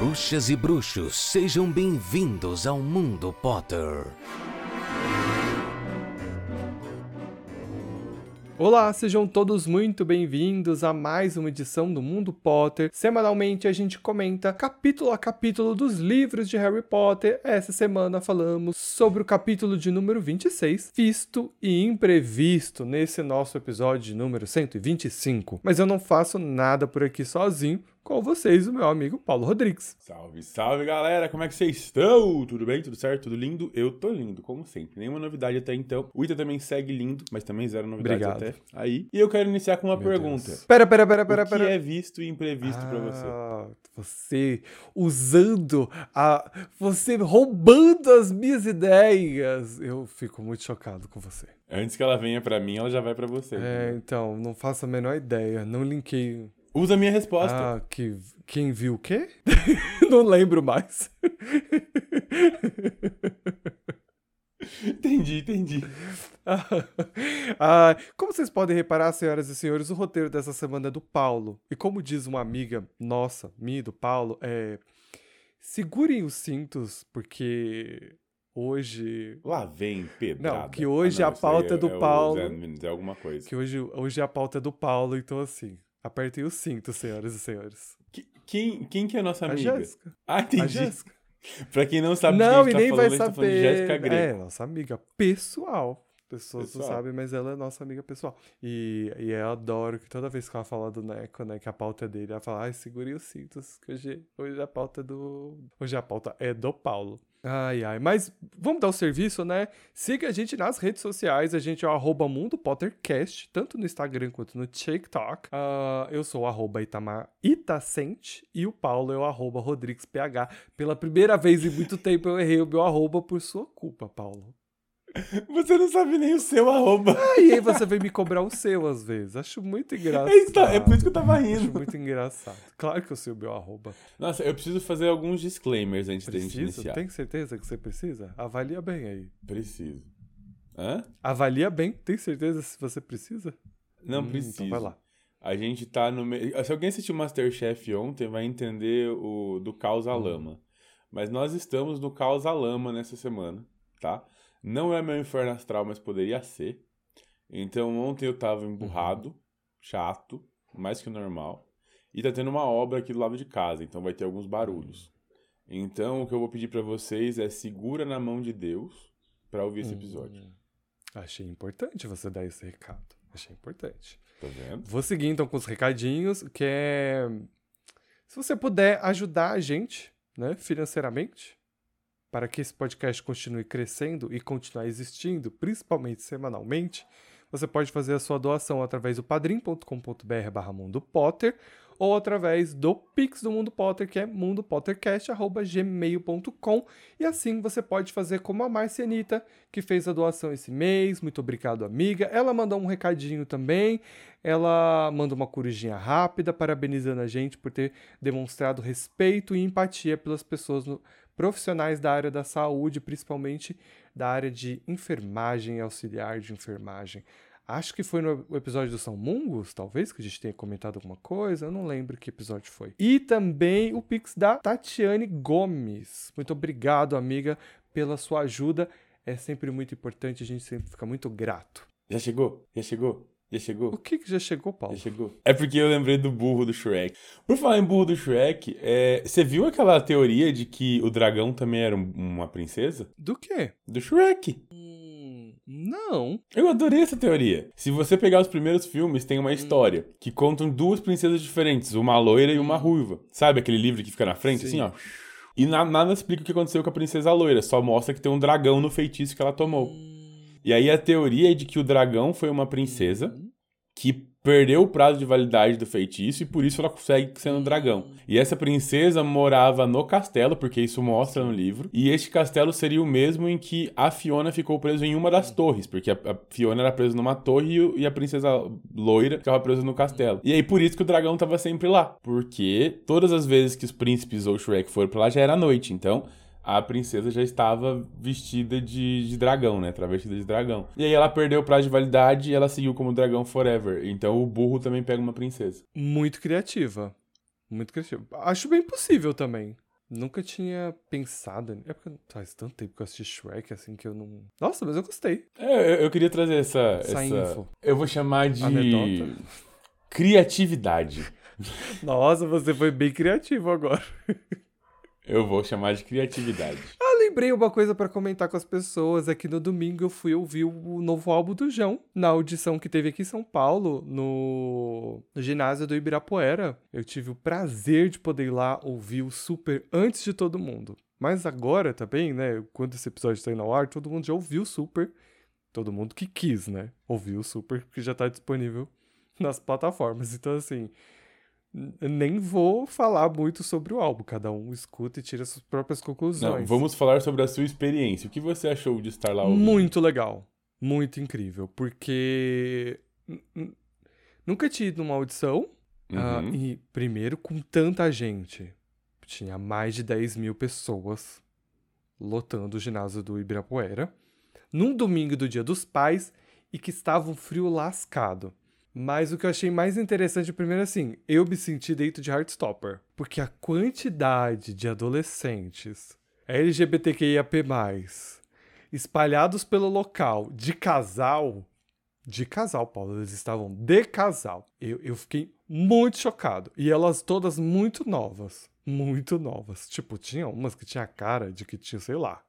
Bruxas e bruxos, sejam bem-vindos ao Mundo Potter. Olá, sejam todos muito bem-vindos a mais uma edição do Mundo Potter. Semanalmente a gente comenta capítulo a capítulo dos livros de Harry Potter. Essa semana falamos sobre o capítulo de número 26, Visto e Imprevisto, nesse nosso episódio de número 125. Mas eu não faço nada por aqui sozinho, com vocês, o meu amigo Paulo Rodrigues. Salve, salve galera, como é que vocês estão? Tudo bem? Tudo certo? Tudo lindo? Eu tô lindo, como sempre. Nenhuma novidade até então. O Ita também segue lindo, mas também zero novidades Obrigado. até aí. E eu quero iniciar com uma Meu pergunta. Deus. Pera, pera, pera, pera, o que pera. é visto e imprevisto pra você? Ah, você usando a. Você roubando as minhas ideias. Eu fico muito chocado com você. Antes que ela venha pra mim, ela já vai pra você. É, então, não faço a menor ideia. Não linkei. Usa a minha resposta. Ah, que, quem viu o quê? não lembro mais. Entendi, entendi. Ah, como vocês podem reparar, senhoras e senhores, o roteiro dessa semana é do Paulo. E como diz uma amiga nossa, minha do Paulo, é. Segurem os cintos, porque hoje. Lá vem pedrada. Não, que hoje Ah, a isso aí pauta é do o Paulo. Zé Mendes, É alguma coisa. Que hoje, hoje a pauta é do Paulo, então assim. Apertem os cintos, senhoras e senhores. Que- Quem, quem que é a nossa A amiga? Jéssica. Ah, A entendi. Jéssica. Pra quem não sabe Não, do que e a gente nem tá vai falando, a gente tá saber. Jéssica Greco. É, nossa amiga pessoal. Pessoas não Pessoal. sabem, mas ela é nossa amiga pessoal. E, e eu adoro que toda vez que ela fala do Neco, né, que a pauta é dele, ela fala, ai, segure os cintos, que hoje, hoje a pauta é do... Hoje a pauta é do Paulo. Ai, ai, mas vamos dar o serviço, né? Siga a gente nas redes sociais, a gente é o arroba Mundo Pottercast, tanto no Instagram quanto no TikTok. Ah, eu sou o arroba Itamar Itacente e o Paulo é o arroba RodriguesPH. Pela primeira vez em muito tempo eu errei o meu arroba por sua culpa, Paulo. Você não sabe nem o seu arroba. E aí você vem me cobrar o seu às vezes. Acho muito engraçado. É, isso, tá- é por isso que eu tava Acho rindo. muito engraçado. Claro que eu sei o meu arroba. Nossa, eu preciso fazer alguns disclaimers antes da gente iniciar. Tem certeza que você precisa? Avalia bem aí. Preciso. Hã? Avalia bem. Tem certeza se você precisa? Não Hum, preciso. Então vai lá. A gente tá no meio. Se alguém assistiu Masterchef ontem, vai entender o do caos Hum. à lama. Mas nós estamos no caos à lama nessa semana, tá? Não é meu inferno astral, mas poderia ser. Então ontem eu tava emburrado, chato, mais que o normal. E tá tendo uma obra aqui do lado de casa, então vai ter alguns barulhos. Então o que eu vou pedir pra vocês é segura na mão de Deus pra ouvir esse episódio. Hum, Achei importante você dar esse recado. Achei importante. Tá vendo? Vou seguir então com os recadinhos, que é. Se você puder ajudar a gente, né, financeiramente, para que esse podcast continue crescendo e continuar existindo, principalmente semanalmente, você pode fazer a sua doação através do padrim.com.br barra Mundo Potter ou através do Pix do Mundo Potter, que é mundopottercast.gmail.com e assim você pode fazer como a Marcianita, que fez a doação esse mês. Muito obrigado, amiga. Ela mandou um recadinho também. Ela manda uma corujinha rápida, parabenizando a gente por ter demonstrado respeito e empatia pelas pessoas no- profissionais da área da saúde, principalmente da área de enfermagem e auxiliar de enfermagem. Acho que foi no episódio do São Mungos, talvez, que a gente tenha comentado alguma coisa. Eu não lembro que episódio foi. E também o Pix da Tatiane Gomes. Muito obrigado, amiga, pela sua ajuda. É sempre muito importante, a gente sempre fica muito grato. Já chegou? Já chegou? Já chegou? O que, que já chegou, Paulo? Já chegou? É porque eu lembrei do burro do Shrek. Por falar em burro do Shrek, é, você viu aquela teoria de que o dragão também era um- uma princesa? Do quê? Do Shrek. Hum, não. Eu adorei essa teoria. Se você pegar os primeiros filmes, tem uma história que contam duas princesas diferentes, uma loira e uma ruiva. Sabe aquele livro que fica na frente, Sim. assim, ó? E na- nada explica o que aconteceu com a princesa loira, só mostra que tem um dragão no feitiço que ela tomou. E aí a teoria é de que o dragão foi uma princesa que perdeu o prazo de validade do feitiço e por isso ela consegue ser um dragão. E essa princesa morava no castelo, porque isso mostra no livro. E este castelo seria o mesmo em que a Fiona ficou presa em uma das torres, porque a, Fiona era presa numa torre e, a princesa loira ficava presa no castelo. E aí por isso que o dragão tava sempre lá, porque todas as vezes que os príncipes ou Shrek foram pra lá já era noite, então a princesa já estava vestida de, de dragão, né? Travestida de dragão. E aí ela perdeu o prazo de validade e ela seguiu como dragão forever. Então o burro também pega uma princesa. Muito criativa. Muito criativa. Acho bem possível também. Nunca tinha pensado. É porque faz tanto tempo que eu assisti Shrek assim que eu não. Nossa, mas eu gostei. É, eu, eu queria trazer essa. Essa essa info. Eu vou chamar de. Anedota. Criatividade. Nossa, você foi bem criativo agora. Eu vou chamar de criatividade. Ah, lembrei uma coisa pra comentar com as pessoas. É que no domingo eu fui ouvir o novo álbum do João, na audição que teve aqui em São Paulo, no, no ginásio do Ibirapuera. Eu tive o prazer de poder ir lá ouvir o Super antes de todo mundo. Mas agora também, né? Quando esse episódio está indo ao ar, todo mundo já ouviu o Super. Todo mundo que quis, né? Ouviu o Super, que já tá disponível nas plataformas. Então, assim, nem vou falar muito sobre o álbum. Cada um escuta e tira suas próprias conclusões. Não, vamos falar sobre a sua experiência. O que você achou de estar lá ouvindo? Muito legal. Muito incrível. Porque nunca tinha ido numa audição. ah, Uhum. e primeiro com tanta gente. Tinha mais de 10 mil pessoas lotando o ginásio do Ibirapuera. Num domingo do Dia dos Pais e que estava um frio lascado. Mas o que eu achei mais interessante, primeiro assim, eu me senti dentro de Heartstopper. Porque a quantidade de adolescentes LGBTQIAP+, espalhados pelo local, de casal, de casal, Paulo, eles estavam de casal. Eu, eu fiquei muito chocado. E elas todas muito novas. Muito novas. Tipo, tinha umas que tinha cara de que tinha, sei lá,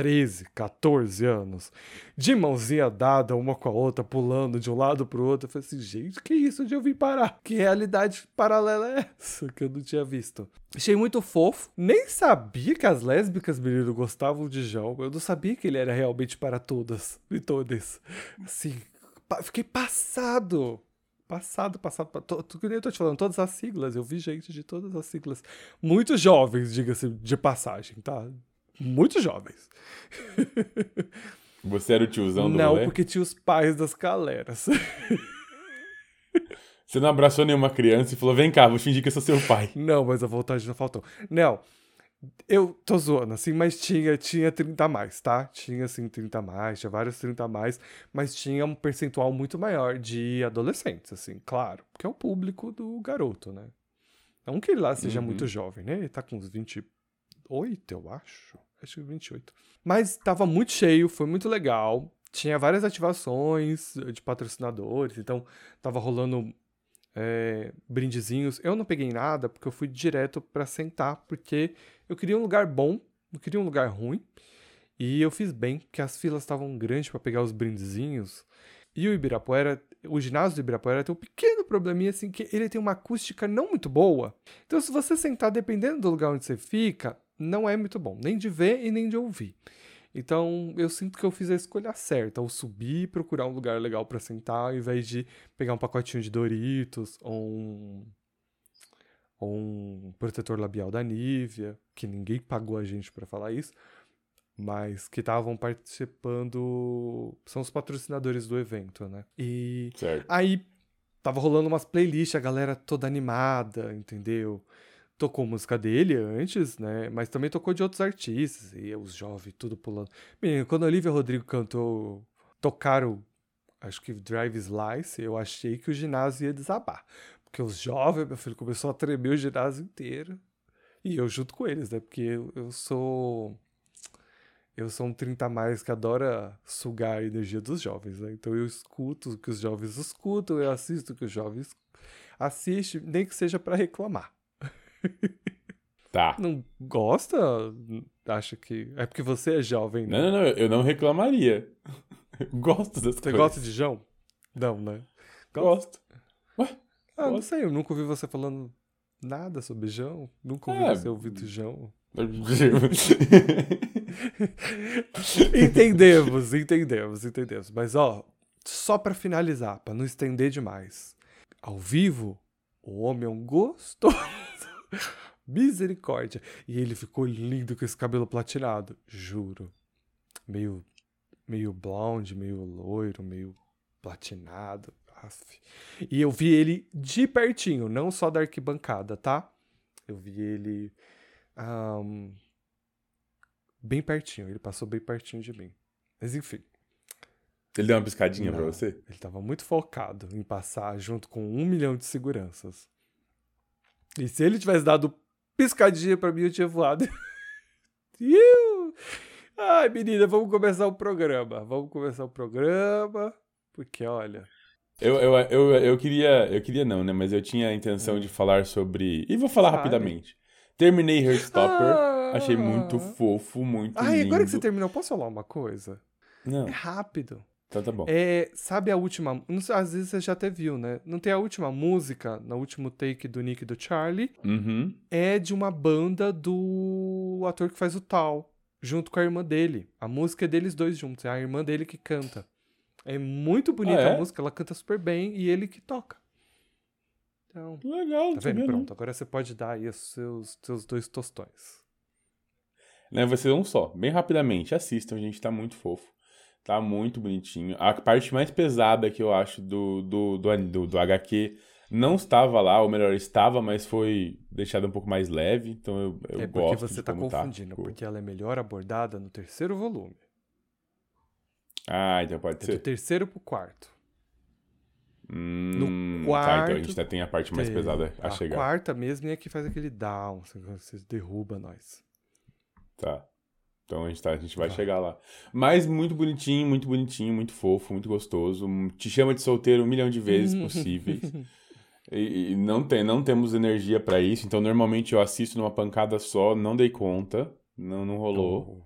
13, 14 anos. De mãozinha dada uma com a outra, pulando de um lado pro outro. Eu falei assim, gente, que isso? Onde eu vim parar? Que realidade paralela é essa que eu não tinha visto? Achei muito fofo. Nem sabia que as lésbicas, menino, gostavam de João. Eu não sabia que ele era realmente para todas e todas. Assim, fiquei passado. Passado, passado, pa- to- to- que nem eu tô te falando, todas as siglas, eu vi gente de todas as siglas. Muito jovens, diga-se de passagem, tá? Muito jovens. Você era o tiozão do Não, rolê? porque tinha os pais das galeras. Você não abraçou nenhuma criança e falou, vem cá, vou fingir que eu sou seu pai. Não, mas a vontade não faltou. Não, eu tô zoando, assim, mas tinha, tinha 30 a mais, tá? Tinha, assim, 30 a mais, tinha vários 30 a mais, mas tinha um percentual muito maior de adolescentes, assim, claro, porque é o público do garoto, né? Não que ele lá seja Uhum. muito jovem, né? Ele tá com uns 28, eu acho. Acho que 28. Mas tava muito cheio, foi muito legal. Tinha várias ativações de patrocinadores, então tava rolando é, brindezinhos. Eu não peguei nada porque eu fui direto pra sentar, porque eu queria um lugar bom, não queria um lugar ruim. E eu fiz bem, porque as filas estavam grandes pra pegar os brindezinhos. E o Ibirapuera, o ginásio do Ibirapuera tem um pequeno probleminha assim que ele tem uma acústica não muito boa. Então se você sentar dependendo do lugar onde você fica, não é muito bom, nem de ver e nem de ouvir. Então eu sinto que eu fiz a escolha certa, ao subir e procurar um lugar legal pra sentar, ao invés de pegar um pacotinho de Doritos ou um, ou um protetor labial da Nivea, que ninguém pagou a gente pra falar isso, mas que estavam participando, são os patrocinadores do evento, né? E Certo. Aí tava rolando umas playlists, a galera toda animada, entendeu? Tocou música dele antes, né? Mas também tocou de outros artistas. E os jovens tudo pulando. Menino, quando a Olivia Rodrigo cantou, tocaram, acho que Drive Slice, eu achei que o ginásio ia desabar. Porque os jovens, meu filho, começou a tremer o ginásio inteiro. E eu junto com eles, né? Porque eu, eu sou. Eu sou um 30 a mais que adora sugar a energia dos jovens, né? Então eu escuto o que os jovens escutam, eu assisto o que os jovens assistem, nem que seja pra reclamar. Tá. Não gosta? Acha que. É porque você é jovem, né? Não, não, não, eu não reclamaria. Eu gosto das Você coisas. gosta de João? Não, né? Gosto. Ah, não gosto. sei, eu nunca ouvi você falando nada sobre João. Nunca ouvi É. você ouvindo João. entendemos, entendemos, entendemos. Mas ó, só pra finalizar, pra não estender demais. Ao vivo, o homem é um gostoso. Misericórdia. E ele ficou lindo com esse cabelo platinado, juro. Meio meio blonde, meio loiro, meio platinado. Aff. E eu vi ele de pertinho, não só da arquibancada, tá? Eu vi ele ahn, bem pertinho, ele passou bem pertinho de mim. Mas enfim, Ele deu uma piscadinha pra Não. você? ele tava muito focado em passar junto com um milhão de seguranças. E se ele tivesse dado piscadinha pra mim eu tinha voado. Ai, menina, vamos começar o programa. Vamos começar o programa. Porque, olha. Eu, eu, eu, eu queria. Eu queria não, né? Mas eu tinha a intenção de falar sobre. E vou falar Fale. rapidamente. Terminei Heartstopper. Ah. Achei muito fofo, muito Ai, lindo. agora que você terminou, posso falar uma coisa? Não, É rápido. Então tá bom. É, sabe a última. não sei, às vezes você já até viu, né? Não tem a última música, no último take do Nick e do Charlie. Uhum. É de uma banda do ator que faz o Tal, junto com a irmã dele. A música é deles dois juntos, é a irmã dele que canta. É muito bonita Ah, é? a música, ela canta super bem e ele que toca. Então, Legal, tá vendo? Pronto, agora você pode dar aí os seus, seus dois tostões. Né, vai ser um só. Bem rapidamente, assistam, gente, tá muito fofo. Tá muito bonitinho. A parte mais pesada que eu acho do, do, do, do, do HQ não estava lá, ou melhor, estava, mas foi deixada um pouco mais leve. Então eu, eu é porque gosto você de tá como confundindo, tá. Porque ela é melhor abordada no terceiro volume. Ah, então pode É do ser. terceiro pro quarto. Hum, quarto, Tá, então a gente ainda tem a parte mais pesada a, a chegar. quarta mesmo é que faz aquele down, assim, você derruba nós. Tá. Então a gente, tá, a gente vai Vai. chegar lá. Mas muito bonitinho, muito bonitinho, muito fofo, muito gostoso. Te chama de solteiro um milhão de vezes possíveis. E, e não, tem, não temos energia pra isso, então normalmente eu assisto numa pancada só, não dei conta, não, não rolou.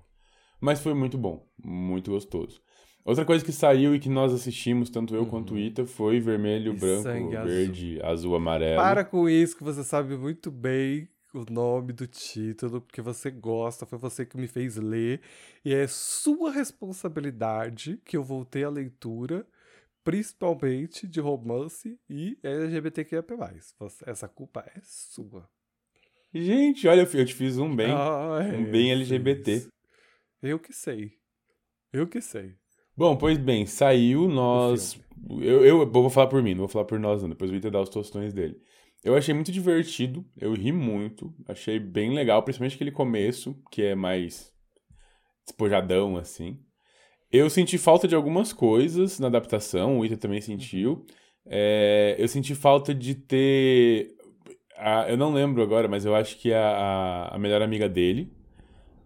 Mas foi muito bom, muito gostoso. Outra coisa que saiu e que nós assistimos, tanto eu quanto o Ita, foi vermelho, Uhum. E branco, sangue azul. verde, azul, amarelo. Para com isso que você sabe muito bem o nome do título, porque você gosta, foi você que me fez ler, e é sua responsabilidade que eu voltei à leitura, principalmente de romance e LGBTQIA+. Você- Essa culpa é sua. Gente, olha, eu eu te fiz um bem. Ai, um bem eu LGBT. fiz. Eu que sei. Eu que sei. Bom, pois bem, saiu, nós. Eu, eu vou falar por mim, não vou falar por nós, não. Depois o Ita dá os tostões dele. Eu achei muito divertido, eu ri muito, achei bem legal, principalmente aquele começo, que é mais despojadão, assim. Eu senti falta de algumas coisas na adaptação, o Ita também sentiu. É, eu senti falta de ter. a- eu não lembro agora, mas eu acho que a, a, a melhor amiga dele.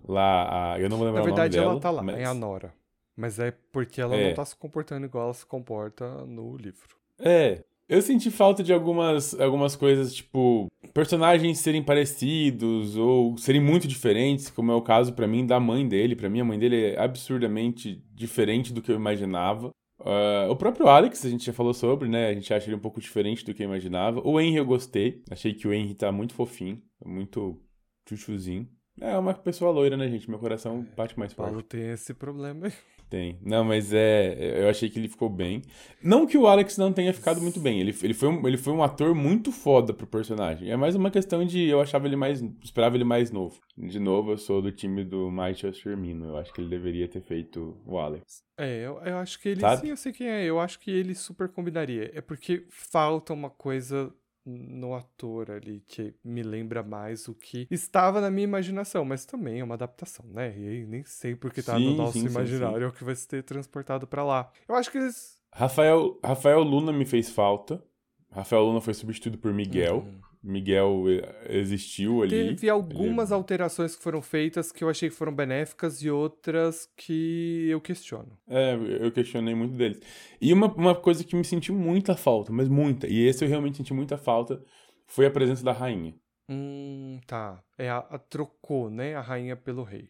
Lá, a- eu não vou lembrar Na verdade, o nome ela dela. tá lá, mas- é a Nora. Mas é porque ela É. não tá se comportando igual ela se comporta no livro. É, eu senti falta de algumas, algumas coisas, tipo, personagens serem parecidos ou serem muito diferentes, como é o caso pra mim da mãe dele. Pra mim, a mãe dele é absurdamente diferente do que eu imaginava. Ah, o próprio Alex, a gente já falou sobre, né? A gente acha ele um pouco diferente do que eu imaginava. O Henry eu gostei. Achei que o Henry tá muito fofinho, muito chuchuzinho. É uma pessoa loira, né, gente? Meu coração bate mais forte. Paulo tem esse problema aí. Tem. Não, mas é. Eu achei que ele ficou bem. Não que o Alex não tenha ficado muito bem. Ele, ele, foi, um, ele foi um ator muito foda pro personagem. É mais uma questão de. Eu achava ele mais. Esperava ele mais novo. De novo, eu sou do time do Michael Firmino. Eu acho que ele deveria ter feito o Alex. É, eu, eu acho que ele. Sabe? Sim, eu sei quem é. Eu acho que ele super combinaria. É porque falta uma coisa no ator ali que me lembra mais o que estava na minha imaginação, mas também é uma adaptação, né? E aí nem sei porque tá Sim, no nosso sim, sim, imaginário é o que vai ser transportado pra lá. Eu acho que eles. Rafael, Rafael Luna me fez falta. Rafael Luna foi substituído por Miguel. Uhum. Miguel eh, existiu ali. Teve algumas Ele- alterações que foram feitas que eu achei que foram benéficas e outras que eu questiono. É, eu questionei muito deles. E uma, uma coisa que me senti muita falta, mas muita, e esse eu realmente senti muita falta, foi a presença da rainha. Hum, tá. É a, a- trocou, né? A rainha pelo rei.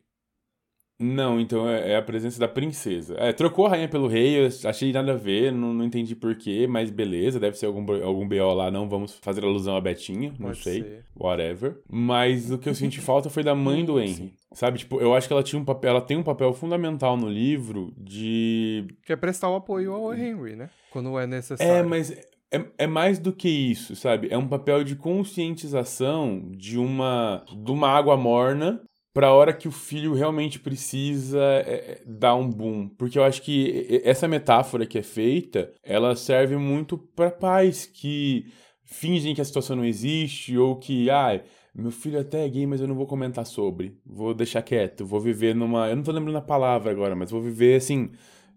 Não, então é, é a presença da princesa. É, trocou a rainha pelo rei, eu achei nada a ver, não, não entendi porquê, mas beleza, deve ser algum, bo- algum BO lá, não vamos fazer alusão a Betinha, não Pode sei, ser. whatever. Mas o que eu senti falta foi da mãe do Henry. sim. Sabe, tipo, eu acho que ela tinha um papel, ela tem um papel fundamental no livro de Que é prestar o apoio ao Henry, né? Quando é necessário. É, mas é, é mais do que isso, sabe? É um papel de conscientização de uma, de uma água morna pra hora que o filho realmente precisa é, é, dar um boom. Porque eu acho que essa metáfora que é feita, ela serve muito pra pais que fingem que a situação não existe ou que, ai, meu filho até é gay, mas eu não vou comentar sobre. Vou deixar quieto, vou viver numa... Eu não tô lembrando a palavra agora, mas vou viver, assim...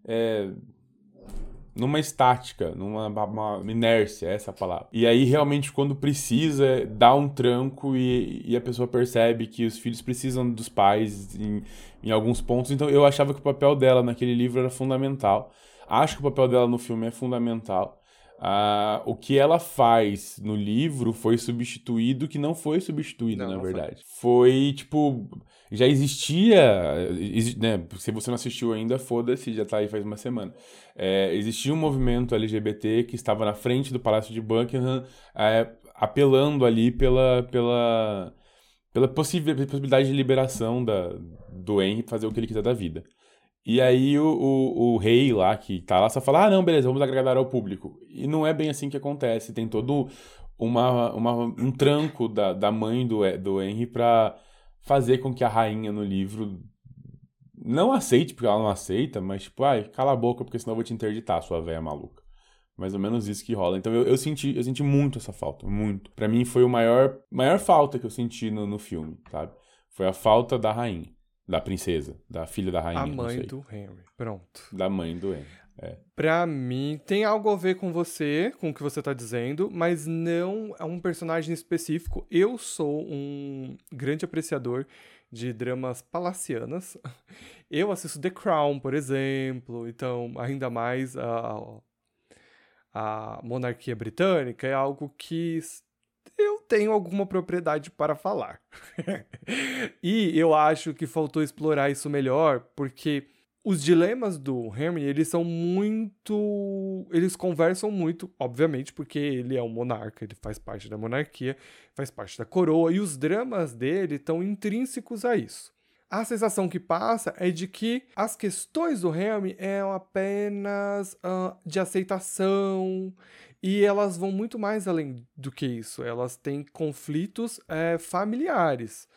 É, numa estática, numa uma inércia, essa é palavra. E aí, realmente, quando precisa, dá um tranco e, e a pessoa percebe que os filhos precisam dos pais em, em alguns pontos. Então, eu achava que o papel dela naquele livro era fundamental. Acho que o papel dela no filme é fundamental. Uh, o que ela faz no livro foi substituído, que não foi substituído, não, na não verdade. Foi. foi. tipo, já existia, né, se você não assistiu ainda, foda-se, já tá aí faz uma semana. É, existia um movimento LGBT que estava na frente do Palácio de Buckingham, é, apelando ali pela, pela, pela possibilidade de liberação da, do Henry fazer o que ele quiser da vida. E aí o, o, o, rei lá, que tá lá, só fala, ah, não, beleza, vamos agradar ao público. E não é bem assim que acontece. Tem todo uma, uma, um tranco da, da mãe do, do Henry pra fazer com que a rainha no livro não aceite, porque ela não aceita, mas tipo, ai, cala a boca, porque senão eu vou te interditar, sua velha maluca. Mais ou menos isso que rola. Então eu, eu, senti, eu senti muito essa falta, muito. para mim foi o maior, maior falta que eu senti no, no filme, sabe? Foi a falta da rainha. Da princesa, da filha da rainha. A mãe do Henry. Pronto. Da mãe do Henry. É. Pra mim, tem algo a ver com você, com o que você tá dizendo, mas não é um personagem específico. Eu sou um grande apreciador de dramas palacianas. Eu assisto The Crown, por exemplo, então, ainda mais a, a monarquia britânica é algo que eu tenho alguma propriedade para falar. e eu acho que faltou explorar isso melhor, porque os dilemas do Henry, eles são muito. Eles conversam muito, obviamente, porque ele é um monarca, ele faz parte da monarquia, faz parte da coroa, e os dramas dele estão intrínsecos a isso. A sensação que passa é de que as questões do Henry são apenas uh, de aceitação e elas vão muito mais além do que isso. Elas têm conflitos é, familiares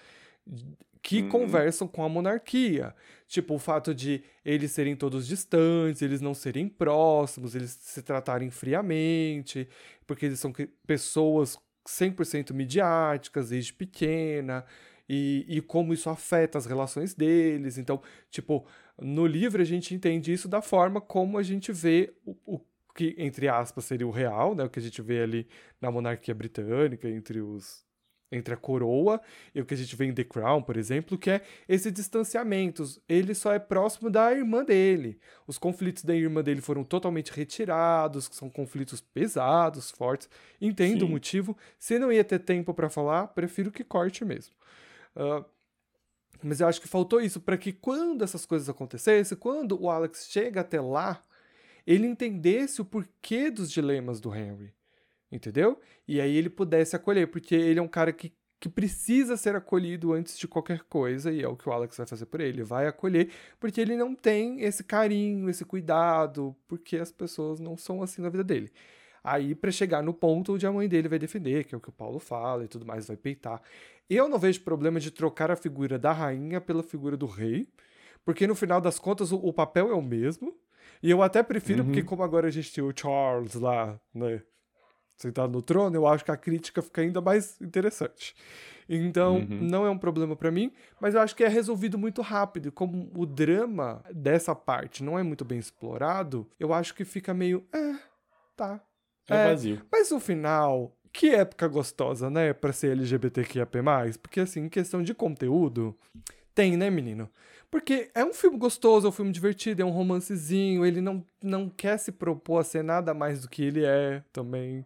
que uhum. conversam com a monarquia. Tipo, o fato de eles serem todos distantes, eles não serem próximos, eles se tratarem friamente, porque eles são pessoas 100% midiáticas desde pequena, e, e como isso afeta as relações deles. Então, tipo, no livro a gente entende isso da forma como a gente vê o, o que, entre aspas, seria o real, né? O que a gente vê ali na monarquia britânica, entre os entre a coroa e o que a gente vê em The Crown, por exemplo, que é esse distanciamento. Ele só é próximo da irmã dele. Os conflitos da irmã dele foram totalmente retirados, são conflitos pesados, fortes. Entendo Sim. o motivo. Se não ia ter tempo para falar, prefiro que corte mesmo. Uh, mas eu acho que faltou isso para que quando essas coisas acontecessem, quando o Alex chega até lá, ele entendesse o porquê dos dilemas do Henry, entendeu? E aí ele pudesse acolher, porque ele é um cara que, que precisa ser acolhido antes de qualquer coisa, e é o que o Alex vai fazer por ele. Ele vai acolher, porque ele não tem esse carinho, esse cuidado, porque as pessoas não são assim na vida dele. Aí, para chegar no ponto onde a mãe dele vai defender, que é o que o Paulo fala e tudo mais, vai peitar. Eu não vejo problema de trocar a figura da rainha pela figura do rei, porque no final das contas o, o papel é o mesmo. E eu até prefiro, uhum. porque como agora a gente tem o Charles lá, né? Sentado no trono, eu acho que a crítica fica ainda mais interessante. Então, uhum. não é um problema para mim, mas eu acho que é resolvido muito rápido. Como o drama dessa parte não é muito bem explorado, eu acho que fica meio. É, tá. É, é vazio. Mas no final, que época gostosa, né? Pra ser LGBTQIAP+. Porque, assim, em questão de conteúdo, tem, né, menino? Porque é um filme gostoso, é um filme divertido, é um romancezinho, ele não, não quer se propor a ser nada mais do que ele é também.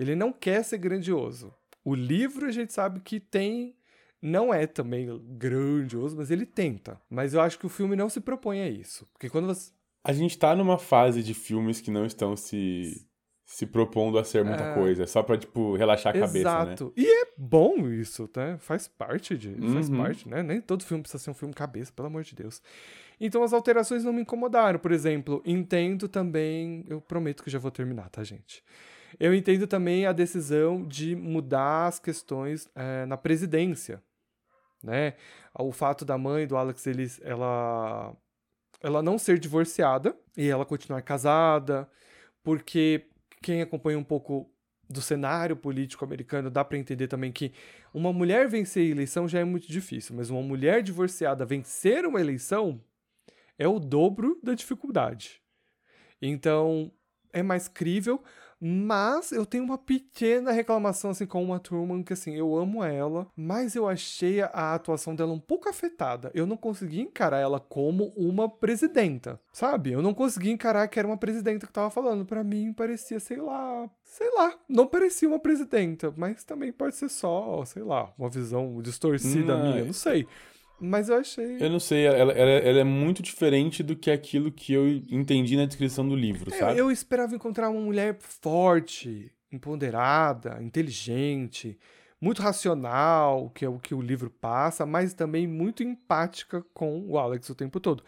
Ele não quer ser grandioso. O livro a gente sabe que tem. Não é também grandioso, mas ele tenta. Mas eu acho que o filme não se propõe a isso. Porque quando você. A gente tá numa fase de filmes que não estão se se propondo a ser muita é... coisa, só pra, tipo, relaxar a Exato. cabeça, né? Exato. E é bom isso, né? Faz parte de... Uhum. Faz parte, né? Nem todo filme precisa ser um filme cabeça, pelo amor de Deus. Então as alterações não me incomodaram. Por exemplo, entendo também... Eu prometo que já vou terminar, tá, gente? Eu entendo também a decisão de mudar as questões é, na presidência, né? O fato da mãe do Alex, eles, ela, ela não ser divorciada e ela continuar casada, porque quem acompanha um pouco do cenário político americano dá para entender também que uma mulher vencer a eleição já é muito difícil, mas uma mulher divorciada vencer uma eleição é o dobro da dificuldade. Então, é mais crível, mas eu tenho uma pequena reclamação assim com uma Truman, que assim, eu amo ela, mas eu achei a atuação dela um pouco afetada. Eu não consegui encarar ela como uma presidenta, sabe? Eu não consegui encarar que era uma presidenta que tava falando. Para mim parecia, sei lá, sei lá, não parecia uma presidenta, mas também pode ser só, sei lá, uma visão distorcida Não, minha, não sei. Mas eu achei. Eu não sei, ela, ela, ela é muito diferente do que aquilo que eu entendi na descrição do livro, É, sabe? eu esperava encontrar uma mulher forte, empoderada, inteligente, muito racional, que é o que o livro passa, mas também muito empática com o Alex o tempo todo.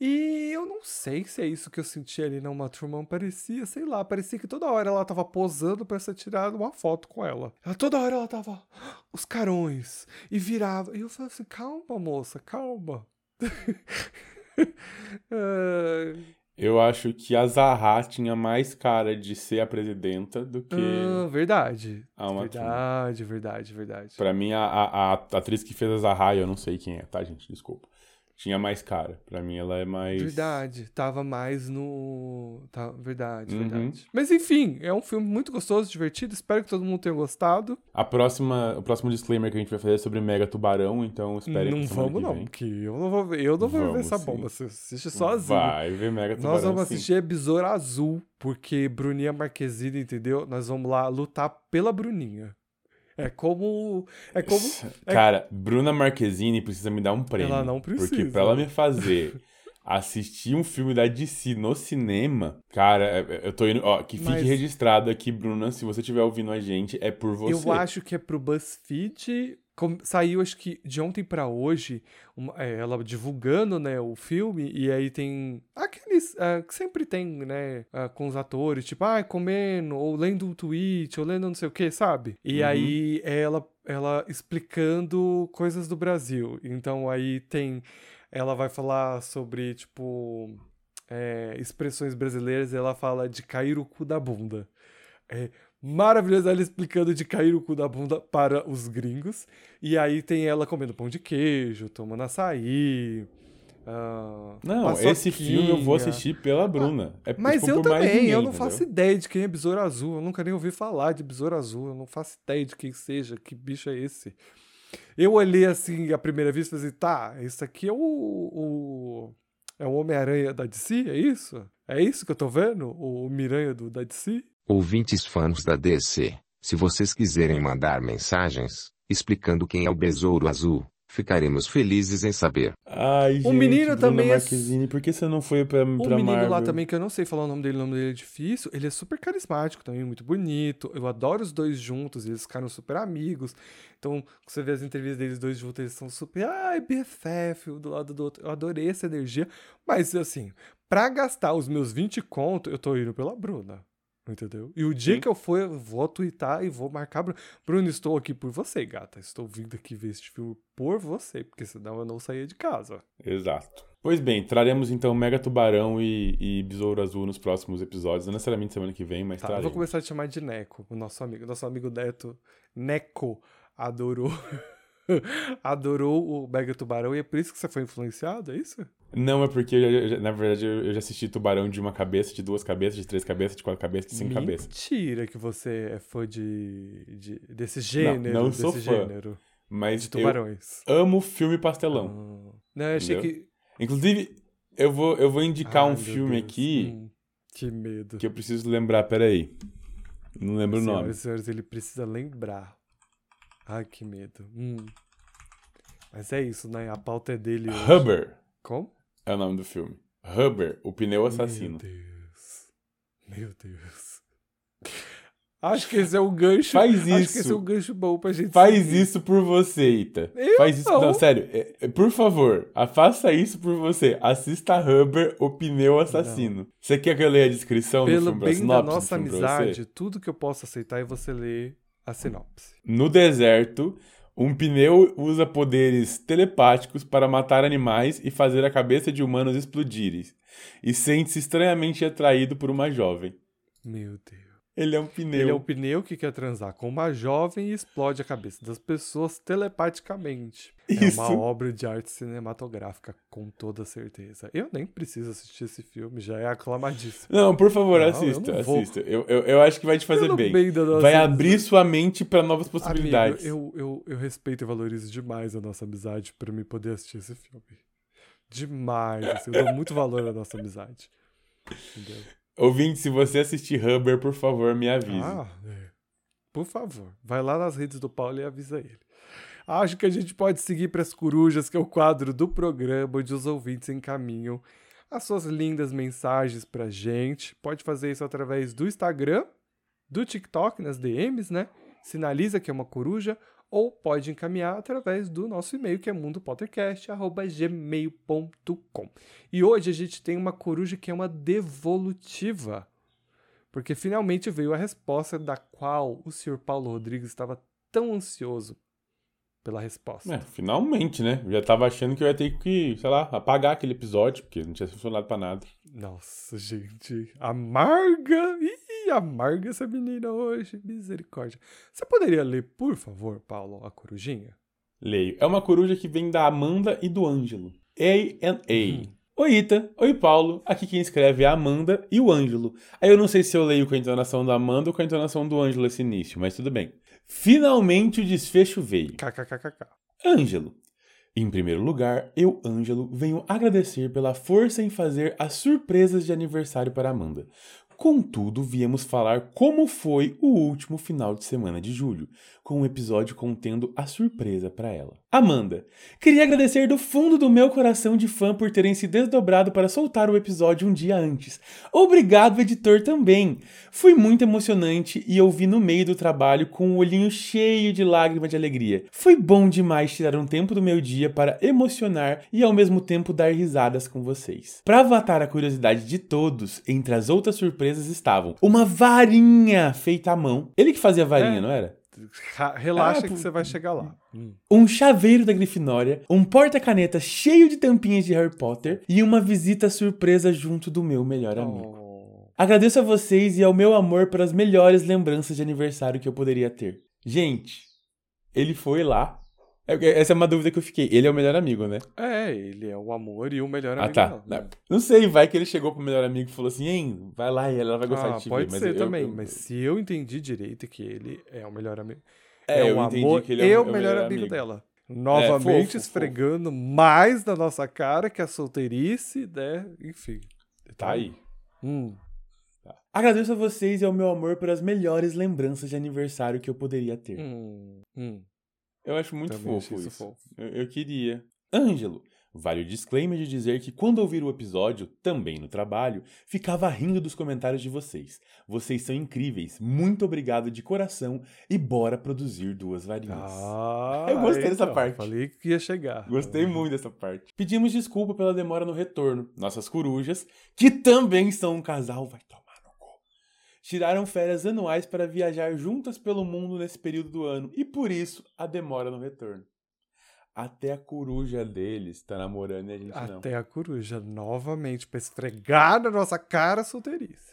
E eu não sei se é isso que eu senti ali na Uma Truman. Parecia, sei lá, parecia que toda hora ela tava posando pra ser tirada uma foto com ela. ela. Toda hora ela tava os carões e virava. E eu falei assim: calma, moça, calma. Ah, Eu acho que a Zaha tinha mais cara de ser a presidenta do que ah, verdade. a Uma Thurman. Verdade, verdade, verdade. Pra mim, a, a, a atriz que fez a Zaha, eu não sei quem é, tá, gente? Desculpa. Tinha mais cara. Pra mim, ela é mais. Verdade, tava mais no. Tá, verdade, Uhum. verdade. Mas enfim, é um filme muito gostoso, divertido. Espero que todo mundo tenha gostado. A próxima, o próximo disclaimer que a gente vai fazer é sobre Mega Tubarão, então espere não semana vamos, que não, porque eu não vou ver, eu não vou ver Vamos essa sim. bomba. Você assiste sozinho. Vai ver Mega Tubarão. Nós vamos sim. assistir é Besouro Azul, porque Bruninha Marquezine, entendeu? Nós vamos lá lutar pela Bruninha. É como. É como. é- Cara, Bruna Marquezine precisa me dar um prêmio. Ela não precisa. Porque pra ela me fazer assistir um filme da DC no cinema, cara, é- eu tô indo. Ó, que fique Mas- registrado aqui, Bruna, se você estiver ouvindo a gente, é por você. Eu acho que é pro BuzzFeed. Saiu, acho que de ontem pra hoje, uma- é, ela divulgando, né, o filme, e aí tem aqueles ah, que sempre tem, né, ah, com os atores, tipo, ah, comendo, ou lendo um tweet, ou lendo não sei o que, sabe? E Uhum. aí ela, ela explicando coisas do Brasil. Então aí tem. Ela vai falar sobre, tipo, é, expressões brasileiras, e ela fala de cair o cu da bunda. É maravilhoso ela explicando de cair o cu da bunda para os gringos. E aí tem ela comendo pão de queijo, tomando açaí. ah, Não, esse filme eu vou assistir pela Bruna. É, Mas tipo, eu também, ninguém, eu não entendeu? faço ideia de quem é Besouro Azul. Eu nunca nem ouvi falar de Besouro Azul. Eu não faço ideia de quem seja, que bicho é esse. Eu olhei assim a primeira vista e falei assim, tá, esse aqui é o. o- é o Homem-Aranha da DC, é isso? É isso que eu tô vendo? O Miranha do, da DC? Ouvintes fãs da DC, se vocês quiserem mandar mensagens explicando quem é o Besouro Azul, ficaremos felizes em saber. Ai, gente, menino Bruna também é Marquezine, por que você não foi pra, O pra menino lá Marvel? também, que eu não sei falar o nome dele, o nome dele é difícil, ele é super carismático também, muito bonito. Eu adoro os dois juntos, eles ficaram super amigos. Então, você vê as entrevistas deles dois juntos, eles são super, ai, BFF, um do lado do outro. Eu adorei essa energia. Mas, assim, pra gastar os meus 20 conto, eu tô indo pela Bruna. Entendeu? E o dia Sim. que eu for, eu vou twittar e vou marcar. Bruna, estou aqui por você, gata. Estou vindo aqui ver este filme por você, porque senão eu não saía de casa. Exato. Pois bem, traremos então Mega Tubarão e, e Besouro Azul nos próximos episódios. Não necessariamente semana que vem, mas Tá, eu traremos. vou começar a te chamar de Neco, o nosso amigo. Nosso amigo Neto, Neco, adorou. adorou o Mega Tubarão e é por isso que você foi influenciado, é isso? Não, é porque, eu eu na verdade, eu eu já assisti Tubarão de uma cabeça, de duas cabeças, de três cabeças, de quatro cabeças, de cinco cabeças. Mentira que você é fã de, de- desse gênero, não desse sou fã. gênero Mas de eu tubarões. amo filme pastelão. Ah. Não, eu achei Entendeu? que... Inclusive, eu vou, eu vou indicar Ai, um filme Deus. aqui Hum, que medo. que eu preciso lembrar, peraí. Não lembro o nome. Senhoras e senhores, ele precisa lembrar. Ai, que medo. Hum. Mas é isso, né? A pauta é dele hoje. Rubber Como? É o nome do filme. Rubber, o pneu assassino. Meu Deus. Meu Deus. Acho que esse é um gancho. Faz Acho que esse é isso. um gancho bom pra gente. Faz seguir. isso por você, Ita. Eu Faz isso. não. Não, sério. é- é- por favor, faça isso por você. Assista Rubber, o pneu assassino. Você quer que eu leia a descrição do Pelo filme, a bem da do nossa filme amizade, tudo que eu posso aceitar é você ler a sinopse. No deserto, um pneu usa poderes telepáticos para matar animais e fazer a cabeça de humanos explodirem. E sente-se estranhamente atraído por uma jovem. Meu Deus. Ele é um pneu. Ele é um pneu que quer transar com uma jovem e explode a cabeça das pessoas telepaticamente. É Isso. uma obra de arte cinematográfica, com toda certeza. Eu nem preciso assistir esse filme, já é aclamadíssimo. Não, por favor, Não, eu assista, vou. assista. Eu, eu, eu acho que vai te fazer bem. Vai amizade. abrir sua mente para novas Amigo, possibilidades. eu, eu, eu respeito e valorizo demais a nossa amizade pra me poder assistir esse filme. Demais, assim, eu dou muito valor à nossa amizade. Entendeu? Ouvinte, se você assistir Rubber, por favor, me avise. Ah, é. Por favor, vai lá nas redes do Paulo e avisa ele. Acho que a gente pode seguir para as corujas, que é o quadro do programa onde os ouvintes encaminham as suas lindas mensagens pra gente. Pode fazer isso através do Instagram, do TikTok, nas DMs, né? Sinaliza que é uma coruja, ou pode encaminhar através do nosso e-mail, que é mundopottercast.gmail.com. E hoje a gente tem uma coruja que é uma devolutiva porque finalmente veio a resposta da qual o senhor Paulo Rodrigues estava tão ansioso pela resposta. É, finalmente, né? Eu já tava achando que eu ia ter que, sei lá, apagar aquele episódio, porque não tinha funcionado pra nada. Nossa, gente, amarga! Ih, amarga essa menina hoje, misericórdia. Você poderia ler, por favor, Paulo, a corujinha? Leio. É uma coruja que vem da Amanda e do Ângelo. A&A. Uhum. Oi, Ita. Oi, Paulo. Aqui quem escreve é a Amanda e o Ângelo. Aí eu não sei se eu leio com a entonação da Amanda ou com a entonação do Ângelo esse início, mas tudo bem. Finalmente o desfecho veio. KKKKK. Ângelo. Em primeiro lugar, eu, Ângelo, venho agradecer pela força em fazer as surpresas de aniversário para Amanda. Contudo, viemos falar como foi o último final de semana de julho, com um episódio contendo a surpresa para ela. Amanda, queria agradecer do fundo do meu coração de fã por terem se desdobrado para soltar o episódio um dia antes. Obrigado, editor, também. Foi muito emocionante e eu vi no meio do trabalho com o olhinho cheio de lágrimas de alegria. Foi bom demais tirar um tempo do meu dia para emocionar e ao mesmo tempo dar risadas com vocês. Para avatar a curiosidade de todos, entre as outras surpresas estavam uma varinha feita à mão. Ele que fazia varinha, É. não era? Relaxa Ah, que você vai chegar lá. Um chaveiro da Grifinória, um porta-caneta cheio de tampinhas de Harry Potter e uma visita surpresa junto do meu melhor amigo. Oh. Agradeço a vocês e ao meu amor pelas melhores lembranças de aniversário que eu poderia ter. Gente, ele foi lá. É, Essa é uma dúvida que eu fiquei. Ele é o melhor amigo, né? É, ele é o amor e o melhor Ah, amigo tá. dela, Não, né? não sei, vai que ele chegou pro melhor amigo e falou assim: hein, vai lá e ela vai gostar Ah, de te pode ver. Mas ser eu- também, eu- mas se eu entendi direito que ele é o melhor amigo. É, É, o amor que ele e é o melhor melhor amigo, amigo. dela. Novamente fofo, esfregando mais na nossa cara que a solteirice, né? Enfim. Tá aí. Hum. Agradeço a vocês e ao meu amor pelas melhores lembranças de aniversário que eu poderia ter. Hum. Hum. Eu acho muito Também fofo isso. fofo. Eu, eu queria. Ângelo, vale o disclaimer de dizer que quando ouvir o episódio, também no trabalho, ficava rindo dos comentários de vocês. Vocês são incríveis. Muito obrigado de coração e bora produzir duas varinhas. Ah, Eu gostei dessa então, parte. Falei que ia chegar. Gostei muito dessa parte. Pedimos desculpa pela demora no retorno. Nossas corujas, que também são um casal, vai. Tiraram férias anuais para viajar juntas pelo mundo nesse período do ano e por isso a demora no retorno. Até a coruja deles tá namorando e a gente não. Até a coruja, novamente, pra esfregar na nossa cara solteirice.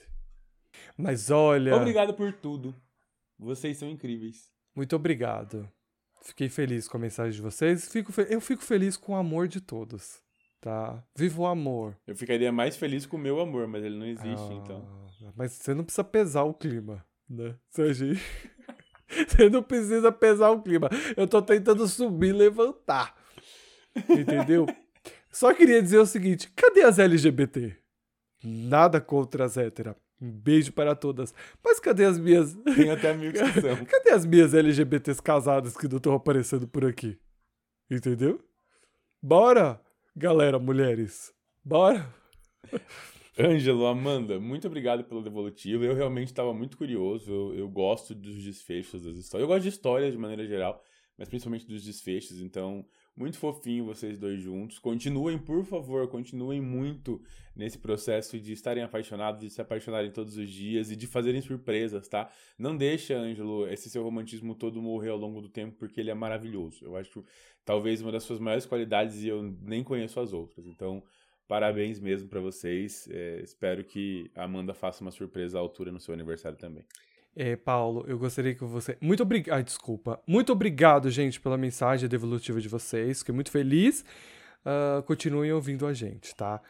Mas olha, Obrigado por tudo. Vocês são incríveis. muito obrigado. Fiquei feliz com a mensagem de vocês. Fico fe- Eu fico feliz com o amor de todos, tá? Viva o amor. Eu ficaria mais feliz com o meu amor, mas ele não existe, Ah, então. Mas você não precisa pesar o clima, né? Sergi? Você não precisa pesar o clima. Eu tô tentando subir e levantar. Entendeu? Só queria dizer o seguinte: cadê as LGBT? Nada contra as héteras. Um beijo para todas. Mas cadê as minhas. Tem até amigos que são. Cadê as minhas LGBTs casadas que não estão aparecendo por aqui? Entendeu? Bora, galera, mulheres. Bora. Ângelo, Amanda, muito obrigado pelo devolutivo. Eu realmente estava muito curioso. Eu, eu gosto dos desfechos das histórias. Eu gosto de histórias de maneira geral, mas principalmente dos desfechos. Então, muito fofinho vocês dois juntos. Continuem, por favor, continuem muito nesse processo de estarem apaixonados, de se apaixonarem todos os dias e de fazerem surpresas, tá? Não deixa, Ângelo, esse seu romantismo todo morrer ao longo do tempo, porque ele é maravilhoso. Eu acho talvez uma das suas maiores qualidades e eu nem conheço as outras. Então, Parabéns mesmo pra vocês. É, espero que a Amanda faça uma surpresa à altura no seu aniversário também. É, Paulo, eu gostaria que você. Muito obrigado. Desculpa. Muito obrigado, gente, pela mensagem devolutiva de vocês. Fiquei muito feliz. Uh, continuem ouvindo a gente, tá?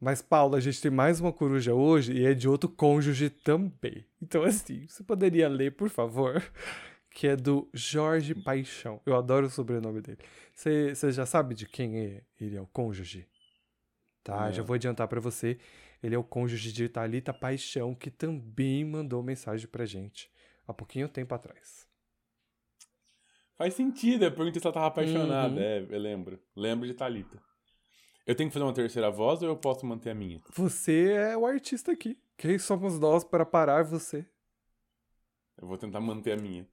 Mas, Paulo, a gente tem mais uma coruja hoje e é de outro cônjuge também. Então, assim, você poderia ler, por favor? Que é do Jorge Paixão. Eu adoro o sobrenome dele. Você já sabe de quem é ele é o cônjuge? Tá, já vou adiantar para você. Ele é o cônjuge de Thalita Paixão, que também mandou mensagem pra gente há pouquinho tempo atrás. Faz sentido, eu perguntei se ela tava apaixonada. Uhum. É, eu lembro. Lembro de Thalita. Eu tenho que fazer uma terceira voz ou eu posso manter a minha? Você é o artista aqui. Quem somos nós para parar você? Eu vou tentar manter a minha.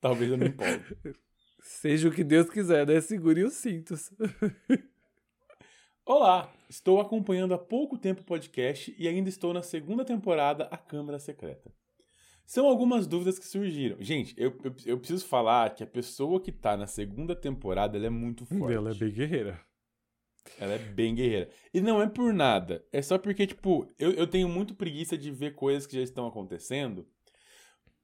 Talvez eu me empolgue. Seja o que Deus quiser, né? Segure os cintos. Olá, estou acompanhando há pouco tempo o podcast e ainda estou na segunda temporada A Câmara Secreta. São algumas dúvidas que surgiram. Gente, eu, eu, eu preciso falar que a pessoa que tá na segunda temporada ela é muito forte. Ela é bem guerreira. Ela é bem guerreira. E não é por nada. É só porque, tipo, eu, eu tenho muito preguiça de ver coisas que já estão acontecendo.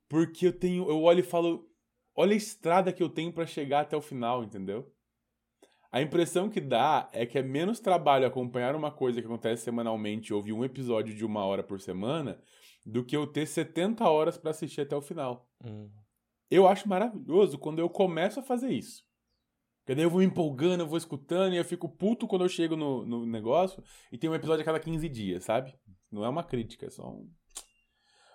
Porque eu tenho. Eu olho e falo. Olha a estrada que eu tenho para chegar até o final, entendeu? A impressão que dá é que é menos trabalho acompanhar uma coisa que acontece semanalmente, ouvir um episódio de uma hora por semana, do que eu ter 70 horas para assistir até o final. Hum. Eu acho maravilhoso quando eu começo a fazer isso. Porque daí eu vou me empolgando, eu vou escutando e eu fico puto quando eu chego no, no negócio e tem um episódio a cada 15 dias, sabe? Não é uma crítica, é só um.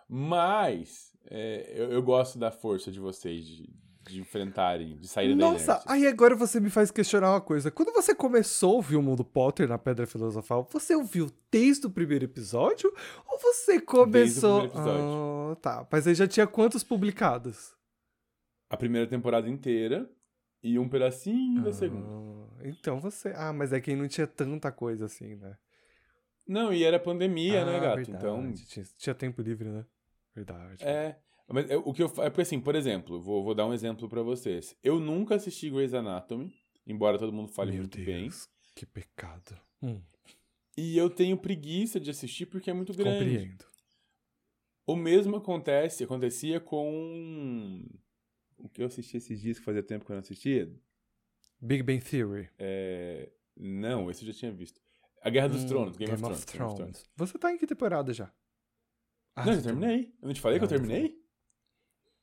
Mas é, eu, eu gosto da força de vocês, de, de enfrentarem, de saírem da Nossa, aí agora você me faz questionar uma coisa. Quando você começou a ouvir o Mundo Potter na Pedra Filosofal, você ouviu desde o primeiro episódio? Ou você começou. primeiro episódio. Ah, tá. Mas aí já tinha quantos publicados? A primeira temporada inteira e um pedacinho da segunda. Ah, então você. Ah, mas é quem não tinha tanta coisa assim, né? Não, e era pandemia, né, Ah, gato? verdade. Então, Tinha, tinha tempo livre, né? Verdade. É, mas é, o que eu é porque assim, por exemplo, vou, vou dar um exemplo pra vocês. Eu nunca assisti Grey's Anatomy, embora todo mundo fale Meu muito Deus, bem. que pecado. Hum, E eu tenho preguiça de assistir porque é muito grande. compreendo. O mesmo acontece, acontecia com o que eu assisti esses dias que fazia tempo que eu não assistia. Big Bang Theory. É... Não, esse eu já tinha visto. A Guerra dos Hum, Tronos, Game, of, Thrones, Game of Thrones. Você tá em que temporada já? Ah, não, já terminei. Eu não te falei que eu não terminei?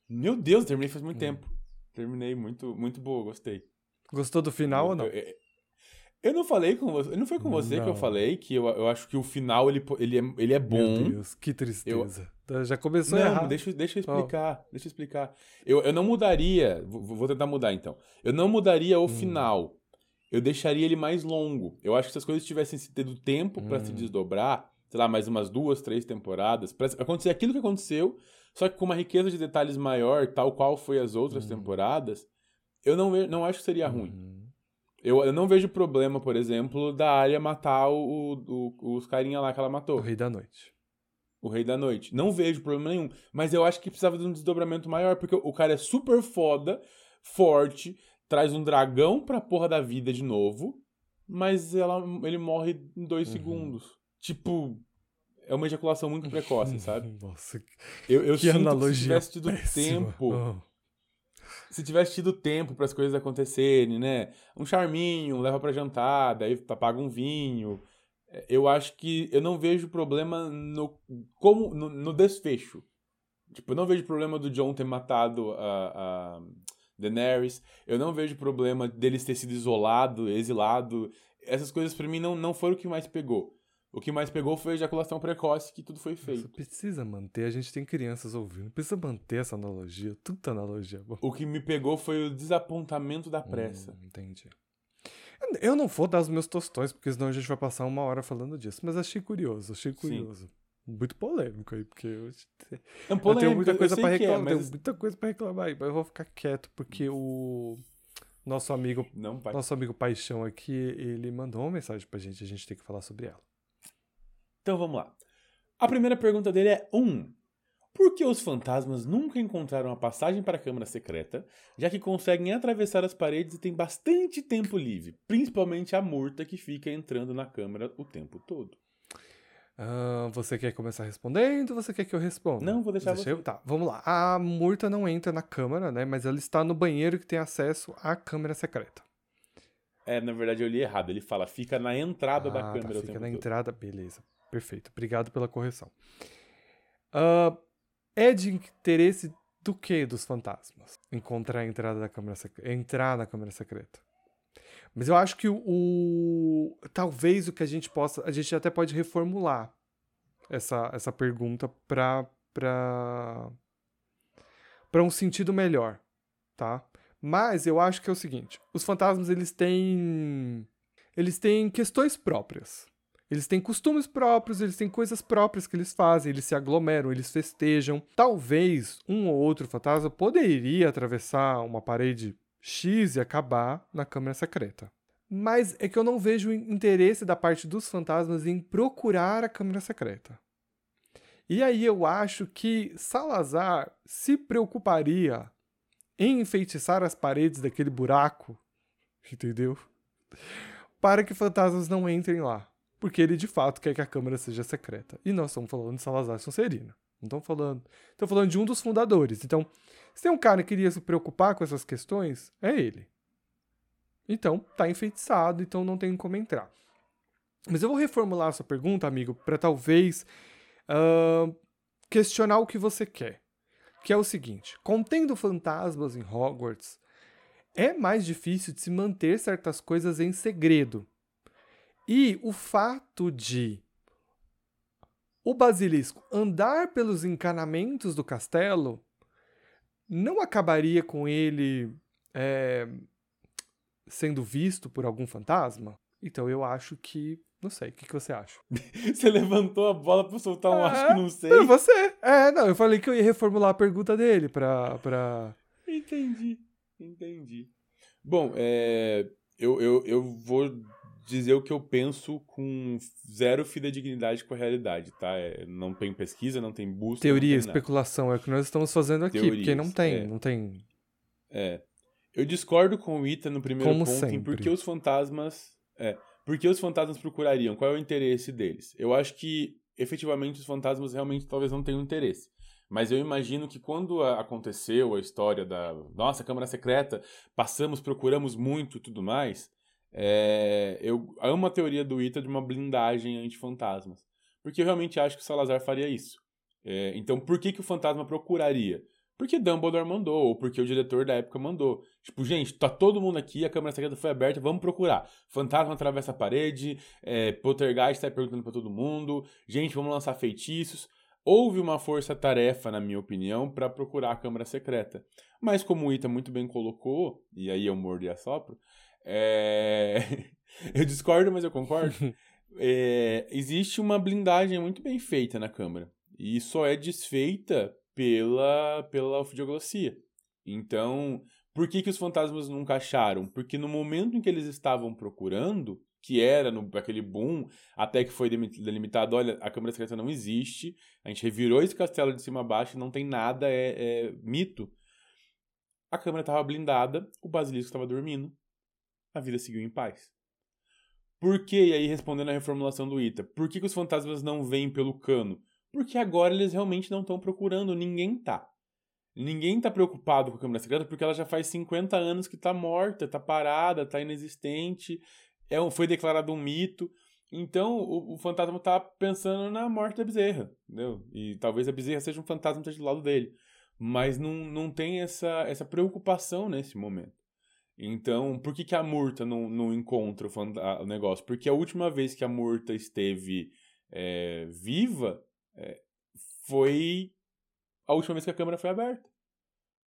Meu Deus, eu terminei faz muito Hum. tempo. Terminei, muito, muito boa, gostei. Gostou do final ou não? Eu, eu- eu não falei com você. Não foi com você que eu Não. falei que eu, eu acho que o final ele, ele, é, ele é bom. Meu Deus, que tristeza. Já começou Não, errado. deixa, deixa eu explicar. Deixa eu explicar. Eu, eu não mudaria. Vou, vou tentar mudar então. Eu não mudaria Hum. o final. Eu deixaria ele mais longo. Eu acho que se as coisas tivessem se- tido tempo pra se Hum. desdobrar, sei lá, mais umas duas, três temporadas, pra acontecer aquilo que aconteceu, só que com uma riqueza de detalhes maior, tal qual foi as outras temporadas, eu não, não acho que seria ruim. Uhum. Eu, eu não vejo problema, por exemplo, da área matar o- o- os carinha lá que ela matou. O Rei da Noite. O Rei da Noite. Não vejo problema nenhum. Mas eu acho que precisava de um desdobramento maior, porque o cara é super foda, forte, traz um dragão pra porra da vida de novo, mas ela, ele morre em dois Uhum. segundos. Tipo, é uma ejaculação muito precoce, sabe? Nossa, que Eu, eu que sinto que se analogia tivesse tido péssima. tempo, Ah. se tivesse tido tempo para as coisas acontecerem, né? Um charminho, leva pra jantar, daí paga um vinho. É, Eu acho que eu não vejo problema no como no, no desfecho. Tipo, eu não vejo problema do John ter matado a, a Daenerys. Eu não vejo problema deles ter sido isolado, exilado. Essas coisas pra mim não, não foram o que mais pegou. O que mais pegou foi a ejaculação precoce, que tudo foi Você feito. precisa manter, a gente tem crianças ouvindo, precisa manter essa analogia, tanta analogia. boa. O que me pegou foi o desapontamento da pressa. Hum, entendi. Eu- Eu não vou dar os meus tostões, porque senão a gente vai passar uma hora falando disso, mas achei curioso, achei curioso. Muito polêmico aí, porque eu, Não, eu polêmica, tenho muita coisa pra que é, reclamar, mas- tenho muita coisa para reclamar aí, mas eu vou ficar quieto, porque o nosso amigo, Não, nosso amigo Paixão aqui, ele mandou uma mensagem pra gente, a gente tem que falar sobre ela. Então vamos lá. A primeira pergunta dele é: 1. Um, por que os fantasmas nunca encontraram a passagem para a câmara secreta, já que conseguem atravessar as paredes e têm bastante tempo livre, principalmente a Murta que fica entrando na câmara o tempo todo? Ah, você quer começar respondendo ou você quer que eu responda? Não, vou deixar Deixa eu- você. Tá, vamos lá. A Murta não entra na câmara, né? Mas ela está no banheiro que tem acesso à câmera secreta. É, na verdade eu li errado. Ele fala, fica na entrada da Ah, tá, câmera o fica na todo. entrada. Beleza. Perfeito. Obrigado pela correção. Ah, é de interesse do que dos fantasmas? Encontrar a entrada da câmera secreta. Entrar na câmera secreta. Mas eu acho que o, o- Talvez o que a gente possa. A gente até pode reformular essa, essa pergunta para para para um sentido melhor, tá? Mas eu acho que é o seguinte: os fantasmas eles têm eles têm questões próprias. Eles têm costumes próprios, eles têm coisas próprias que eles fazem, eles se aglomeram, eles festejam. Talvez um ou outro fantasma poderia atravessar uma parede X e acabar na câmera secreta. Mas é que eu não vejo interesse da parte dos fantasmas em procurar a câmera secreta. E aí eu acho que Salazar se preocuparia em enfeitiçar as paredes daquele buraco, entendeu? Para que fantasmas não entrem lá. Porque ele de fato quer que a câmera seja secreta. E nós estamos falando de Salazar Sonserino. Não estamos falando. Estamos falando de um dos fundadores. Então, se tem um cara que queria se preocupar com essas questões, é ele. Então, tá enfeitiçado, então não tem como entrar. Mas eu vou reformular a sua pergunta, amigo, para talvez ah, questionar o que você quer. Que é o seguinte: contendo fantasmas em Hogwarts, é mais difícil de se manter certas coisas em segredo. E o fato de o basilisco andar pelos encanamentos do castelo não acabaria com ele é, sendo visto por algum fantasma? Então eu acho que. Não sei, o que, que você acha? Você levantou a bola pra soltar um acho É, que não sei. Pra você. É, não, eu falei que eu ia reformular a pergunta dele pra. pra... Entendi, entendi. Bom, é, eu, eu, eu vou dizer o que eu penso com zero fidedignidade com a realidade, tá? É, não tem pesquisa, não tem busca. Teoria, tem especulação, é o que nós estamos fazendo aqui, porque Teorias, não tem, é. não tem. É. Eu discordo com o Ita no primeiro Como ponto em sempre. por que os fantasmas. É. Por que os fantasmas procurariam? Qual é o interesse deles? Eu acho que, efetivamente, os fantasmas realmente talvez não tenham interesse. Mas eu imagino que quando aconteceu a história da nossa Câmara Secreta, passamos, procuramos muito e tudo mais, é, eu amo a teoria do Ita de uma blindagem anti-fantasmas. Porque eu realmente acho que o Salazar faria isso. É, então, por que, que o fantasma procuraria? Porque Dumbledore mandou, ou porque o diretor da época mandou. Tipo, gente, tá todo mundo aqui, a câmera secreta foi aberta, vamos procurar. Fantasma atravessa a parede, é, Poltergeist tá perguntando pra todo mundo, gente, vamos lançar feitiços. Houve uma força-tarefa, na minha opinião, pra procurar a câmara secreta. Mas como o Ita muito bem colocou, e aí eu mordo e assopro, é... eu discordo, mas eu concordo. É, existe uma blindagem muito bem feita na câmara. E só é desfeita pela, pela ofidioglossia. Então, por que, que os fantasmas nunca acharam? Porque no momento em que eles estavam procurando, que era no, aquele boom, até que foi delimitado, olha, a câmara secreta não existe, a gente revirou esse castelo de cima a baixo, não tem nada, é, é mito. A câmara estava blindada, o basilisco estava dormindo, a vida seguiu em paz. Por que, e aí respondendo a reformulação do Ita, por que, que os fantasmas não vêm pelo cano? Porque agora eles realmente não estão procurando, ninguém tá. Ninguém tá preocupado com a câmera secreta porque ela já faz 50 anos que tá morta, tá parada, tá inexistente, é um, foi declarado um mito. Então o, o fantasma tá pensando na morte da bezerra, entendeu? E talvez a bezerra seja um fantasma que esteja do lado dele. Mas não, não tem essa, essa preocupação nesse momento. Então, por que, que a Murta não, não encontra o, o negócio? Porque a última vez que a Murta esteve é, viva é, foi a última vez que a câmera foi aberta.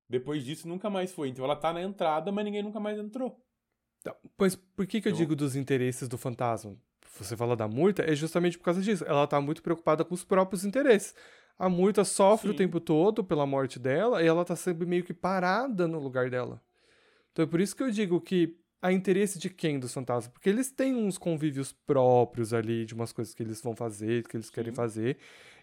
Depois disso, nunca mais foi. Então ela tá na entrada, mas ninguém nunca mais entrou. Tá, Pois por que, que eu Eu- digo dos interesses do fantasma? Você fala da Murta, é justamente por causa disso. Ela tá muito preocupada com os próprios interesses. A Murta sofre o Sim. tempo todo pela morte dela e ela tá sempre meio que parada no lugar dela. Então é por isso que eu digo que há interesse de quem dos fantasmas? Porque eles têm uns convívios próprios ali, de umas coisas que eles vão fazer, que eles querem Sim. fazer.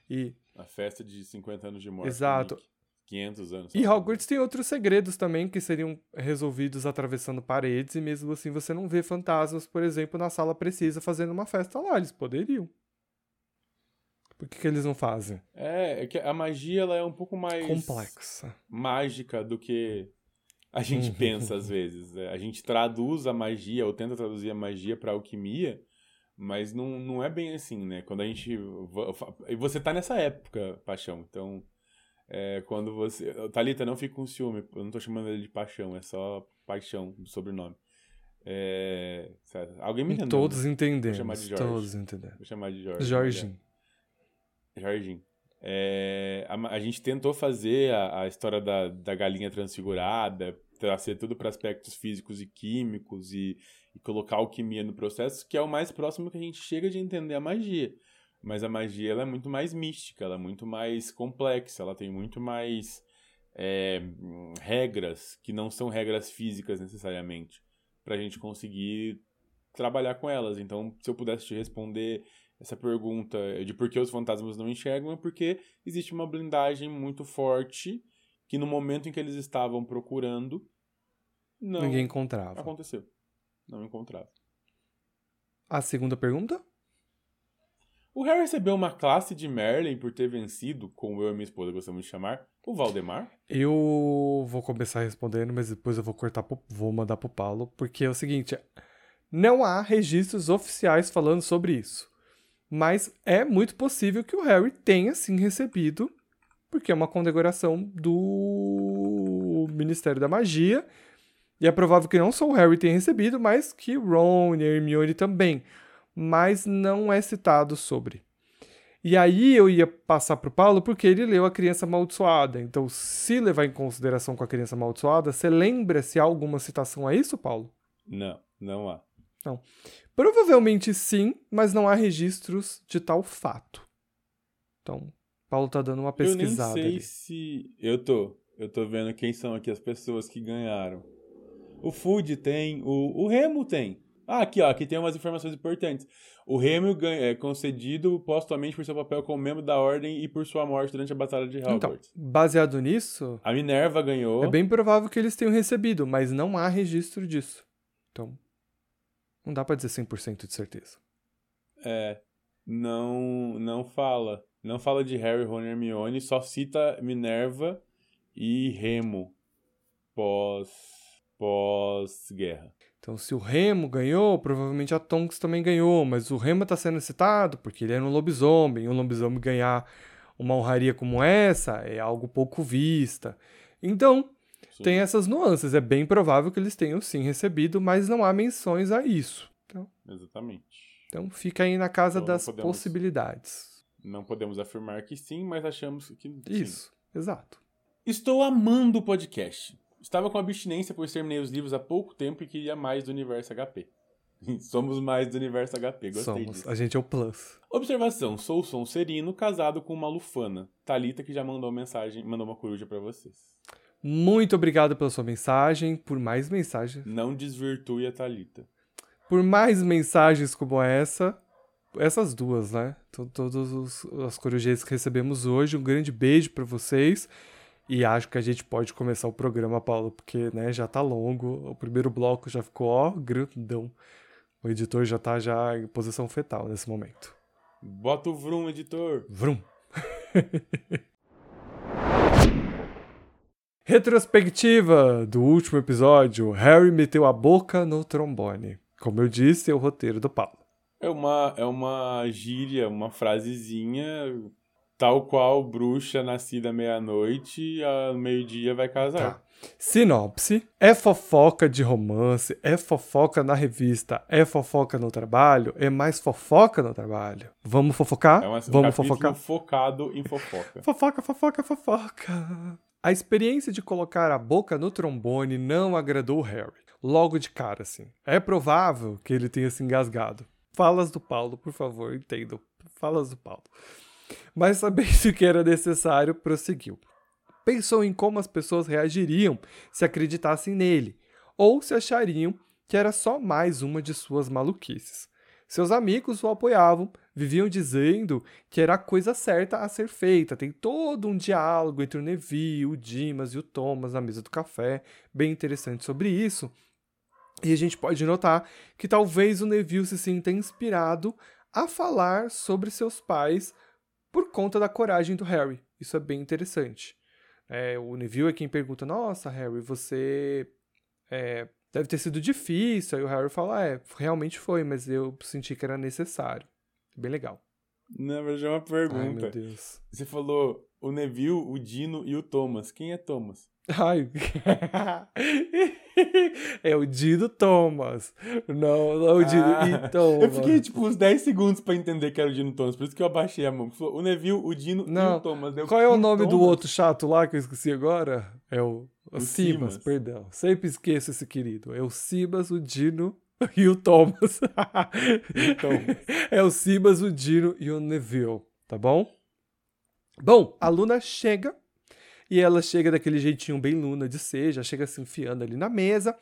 E, A festa de 50 anos de morte. Exato. do Nick. 500 anos. e. Hogwarts tem outros segredos também que seriam resolvidos atravessando paredes, e mesmo assim você não vê fantasmas, por exemplo, na sala precisa fazendo uma festa lá. Eles poderiam. Por que, que eles não fazem? É, é que a magia ela é um pouco mais Complexa. mágica do que a gente Uhum. pensa às vezes. É, A gente traduz a magia ou tenta traduzir a magia para alquimia, mas não, não é bem assim, né? Quando a gente e você tá nessa época, paixão. Então, é, quando você, Talita, não fique com ciúme. Eu não tô chamando ele de paixão, é só paixão sobrenome. É. Alguém me entendeu? Todos né? entendemos. chamar de Jorge. Todos entendemos. Vou chamar de Jorge. Jorginho. Jorginho. É, a, a gente tentou fazer a, a história da, da galinha transfigurada, trazer tudo para aspectos físicos e químicos e, e colocar alquimia no processo, que é o mais próximo que a gente chega de entender a magia. Mas a magia ela é muito mais mística, ela é muito mais complexa, ela tem muito mais é, regras que não são regras físicas necessariamente, para a gente conseguir trabalhar com elas. Então, se eu pudesse te responder essa pergunta de por que os fantasmas não enxergam, é porque existe uma blindagem muito forte que no momento em que eles estavam procurando, não Ninguém encontrava. aconteceu. Não encontrava. A segunda pergunta? O Harry recebeu uma classe de Merlin por ter vencido, como eu e minha esposa gostamos de chamar, o Valdemar. Eu vou começar respondendo, mas depois eu vou cortar, pro, vou mandar pro Paulo, porque é o seguinte: não há registros oficiais falando sobre isso. Mas é muito possível que o Harry tenha sim recebido, porque é uma condecoração do Ministério da Magia. E é provável que não só o Harry tenha recebido, mas que Ron e Hermione também. Mas não é citado sobre. E aí eu ia passar pro Paulo porque ele leu A Criança Amaldiçoada. Então, se levar em consideração com A Criança Amaldiçoada, você lembra se há alguma citação a isso, Paulo? Não, não há. Provavelmente sim, mas não há registros de tal fato. Então, Paulo tá dando uma pesquisada eu nem sei ali. se. Eu tô. Eu tô vendo quem são aqui as pessoas que ganharam. O Food tem, o, o Remo tem. Ah, aqui, ó, aqui tem umas informações importantes. O Remo é concedido postumamente por seu papel como membro da Ordem e por sua morte durante a Batalha de Então, Hogwarts. baseado nisso, A Minerva ganhou. é bem provável que eles tenham recebido, mas não há registro disso. Então, não dá pra dizer 100% de certeza. É, não, não fala. Não fala de Harry, Ron e Hermione, só cita Minerva e Remo pós pós-guerra. Então, se o Remo ganhou, provavelmente a Tonks também ganhou, mas o Remo tá sendo citado porque ele era um lobisomem, e um lobisomem ganhar uma honraria como essa é algo pouco vista. Então, Sim. tem essas nuances. É bem provável que eles tenham sim recebido, mas não há menções a isso. Então, Exatamente. então fica aí na casa Então, das podemos- possibilidades. Não podemos afirmar que sim, mas achamos que sim. Isso, exato. Estou amando o podcast. Estava com abstinência pois terminei os livros há pouco tempo e queria mais do universo HP. Somos mais do universo HP, gostei Somos. disso. A gente é o plus. Observação: sou Sonserino, casado com uma lufana. Talita que já mandou mensagem, mandou uma coruja pra vocês. Muito obrigado pela sua mensagem, por mais mensagens. Não desvirtue a Talita. por mais mensagens como essa, essas duas, né? To- Todas as corujeiras que recebemos hoje, um grande beijo pra vocês. E acho que a gente pode começar o programa, Paulo, porque né, já tá longo. O primeiro bloco já ficou, ó, grandão. O editor já tá já em posição fetal nesse momento. Bota o Vrum, editor. Vrum. Retrospectiva do último episódio. Harry meteu a boca no trombone. Como eu disse, é o roteiro do Paulo. É uma, é uma gíria, uma frasezinha, tal qual bruxa nascida meia-noite, ao meio-dia vai casar. Tá. Sinopse: é fofoca de romance, é fofoca na revista, é fofoca no trabalho, é mais fofoca no trabalho. Vamos fofocar? É uma, um Vamos fofocar? focado em fofoca. Fofoca, fofoca, fofoca. A experiência de colocar a boca no trombone não agradou Harry. Logo de cara, assim. É provável que ele tenha se engasgado. Falas do Paulo, por favor, entendam. Falas do Paulo. Mas sabendo que era necessário, prosseguiu. Pensou em como as pessoas reagiriam se acreditassem nele, ou se achariam que era só mais uma de suas maluquices. Seus amigos o apoiavam, viviam dizendo que era a coisa certa a ser feita. Tem todo um diálogo entre o Neville, o Dimas e o Thomas na mesa do café, bem interessante sobre isso. E a gente pode notar que talvez o Neville se sinta inspirado a falar sobre seus pais por conta da coragem do Harry. Isso é bem interessante. É, o Neville é quem pergunta: Nossa, Harry, você é, deve ter sido difícil. Aí o Harry fala: É, realmente foi, mas eu senti que era necessário. Bem legal. Na verdade, é uma pergunta. Ai, meu Deus. Você falou o Neville, o Dino e o Thomas. Quem é Thomas? Ai. é o Dino Thomas. Não, não é o Dino Ah, e Thomas. Eu fiquei tipo uns 10 segundos pra entender que era o Dino Thomas, por isso que eu abaixei a mão. O Neville, o Dino e Não. o Thomas. Eu, Qual é o "Quem nome do Thomas?" outro chato lá que eu esqueci agora? É o, o O Simas, Simas. perdão. Sempre esqueço esse querido. É o Simas, o Dino e o Thomas. Então. é o Simas, o Dino e o Neville, tá bom? Bom, a Luna chega e ela chega daquele jeitinho bem Luna de ser, já chega se enfiando ali na mesa.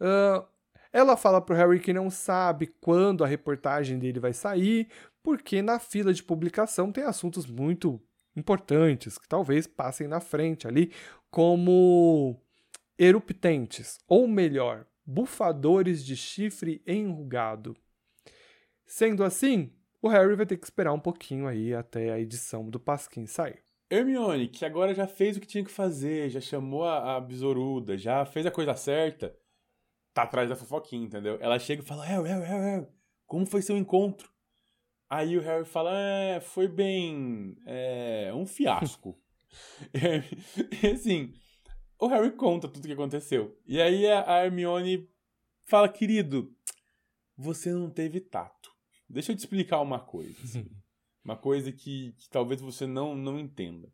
Ah, ela fala pro Harry que não sabe quando a reportagem dele vai sair, porque na fila de publicação tem assuntos muito importantes que talvez passem na frente ali, como eruptentes, ou melhor, bufadores de chifre enrugado. Sendo assim, o Harry vai ter que esperar um pouquinho aí até a edição do Pasquim sair. Hermione, que agora já fez o que tinha que fazer, já chamou a, a besouruda, já fez a coisa certa, tá atrás da fofoquinha, entendeu? Ela chega e fala, Harry, Harry, Harry, como foi seu encontro? Aí o Harry fala, é, foi bem, é, um fiasco. e assim, o Harry conta tudo o que aconteceu. E aí a, a Hermione fala, querido, você não teve tato. Deixa eu te explicar uma coisa, assim. Uma coisa que, que talvez você não, não entenda.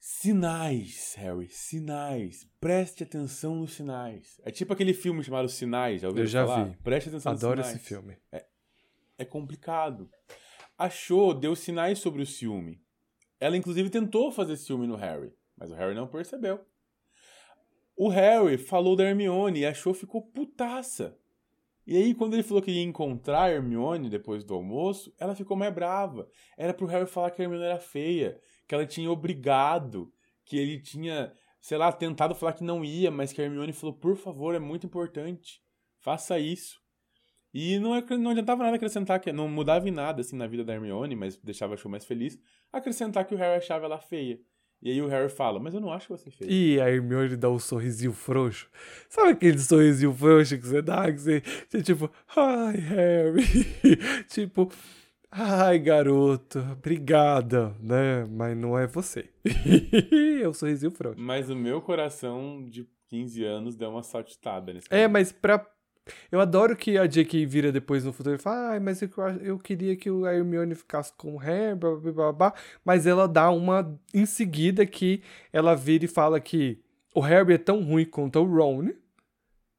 Sinais, Harry, sinais. Preste atenção nos sinais. É tipo aquele filme chamado Sinais, já ouviu Eu já falar? vi. Preste atenção Adoro nos esse sinais. filme. É complicado. A Cho deu sinais sobre o ciúme. Ela inclusive tentou fazer ciúme no Harry, mas o Harry não percebeu. O Harry falou da Hermione e a Cho ficou putaça. E aí, quando ele falou que ia encontrar a Hermione depois do almoço, ela ficou mais brava. Era pro Harry falar que a Hermione era feia, que ela tinha obrigado, que ele tinha, sei lá, tentado falar que não ia, mas que a Hermione falou, por favor, é muito importante, faça isso. E não, é- não adiantava nada acrescentar, que não mudava em nada assim na vida da Hermione, mas deixava a Cho mais feliz, acrescentar que o Harry achava ela feia. E aí o Harry fala, mas eu não acho você feia. E a Hermione dá um sorrisinho frouxo. Sabe aquele sorrisinho frouxo que você dá? Que você, você tipo, ai, Harry. tipo, ai, garoto, obrigada, né? Mas não é você. é o sorrisinho frouxo. Mas o meu coração de 15 anos deu uma saltitada nesse É, momento. mas pra. Eu adoro que a J.K. vira depois no futuro e fala, ai, mas eu, eu queria que o Hermione ficasse com o Harry, blá, blá, blá, blá. Mas ela dá uma em seguida que ela vira e fala que o Harry é tão ruim quanto o Ron,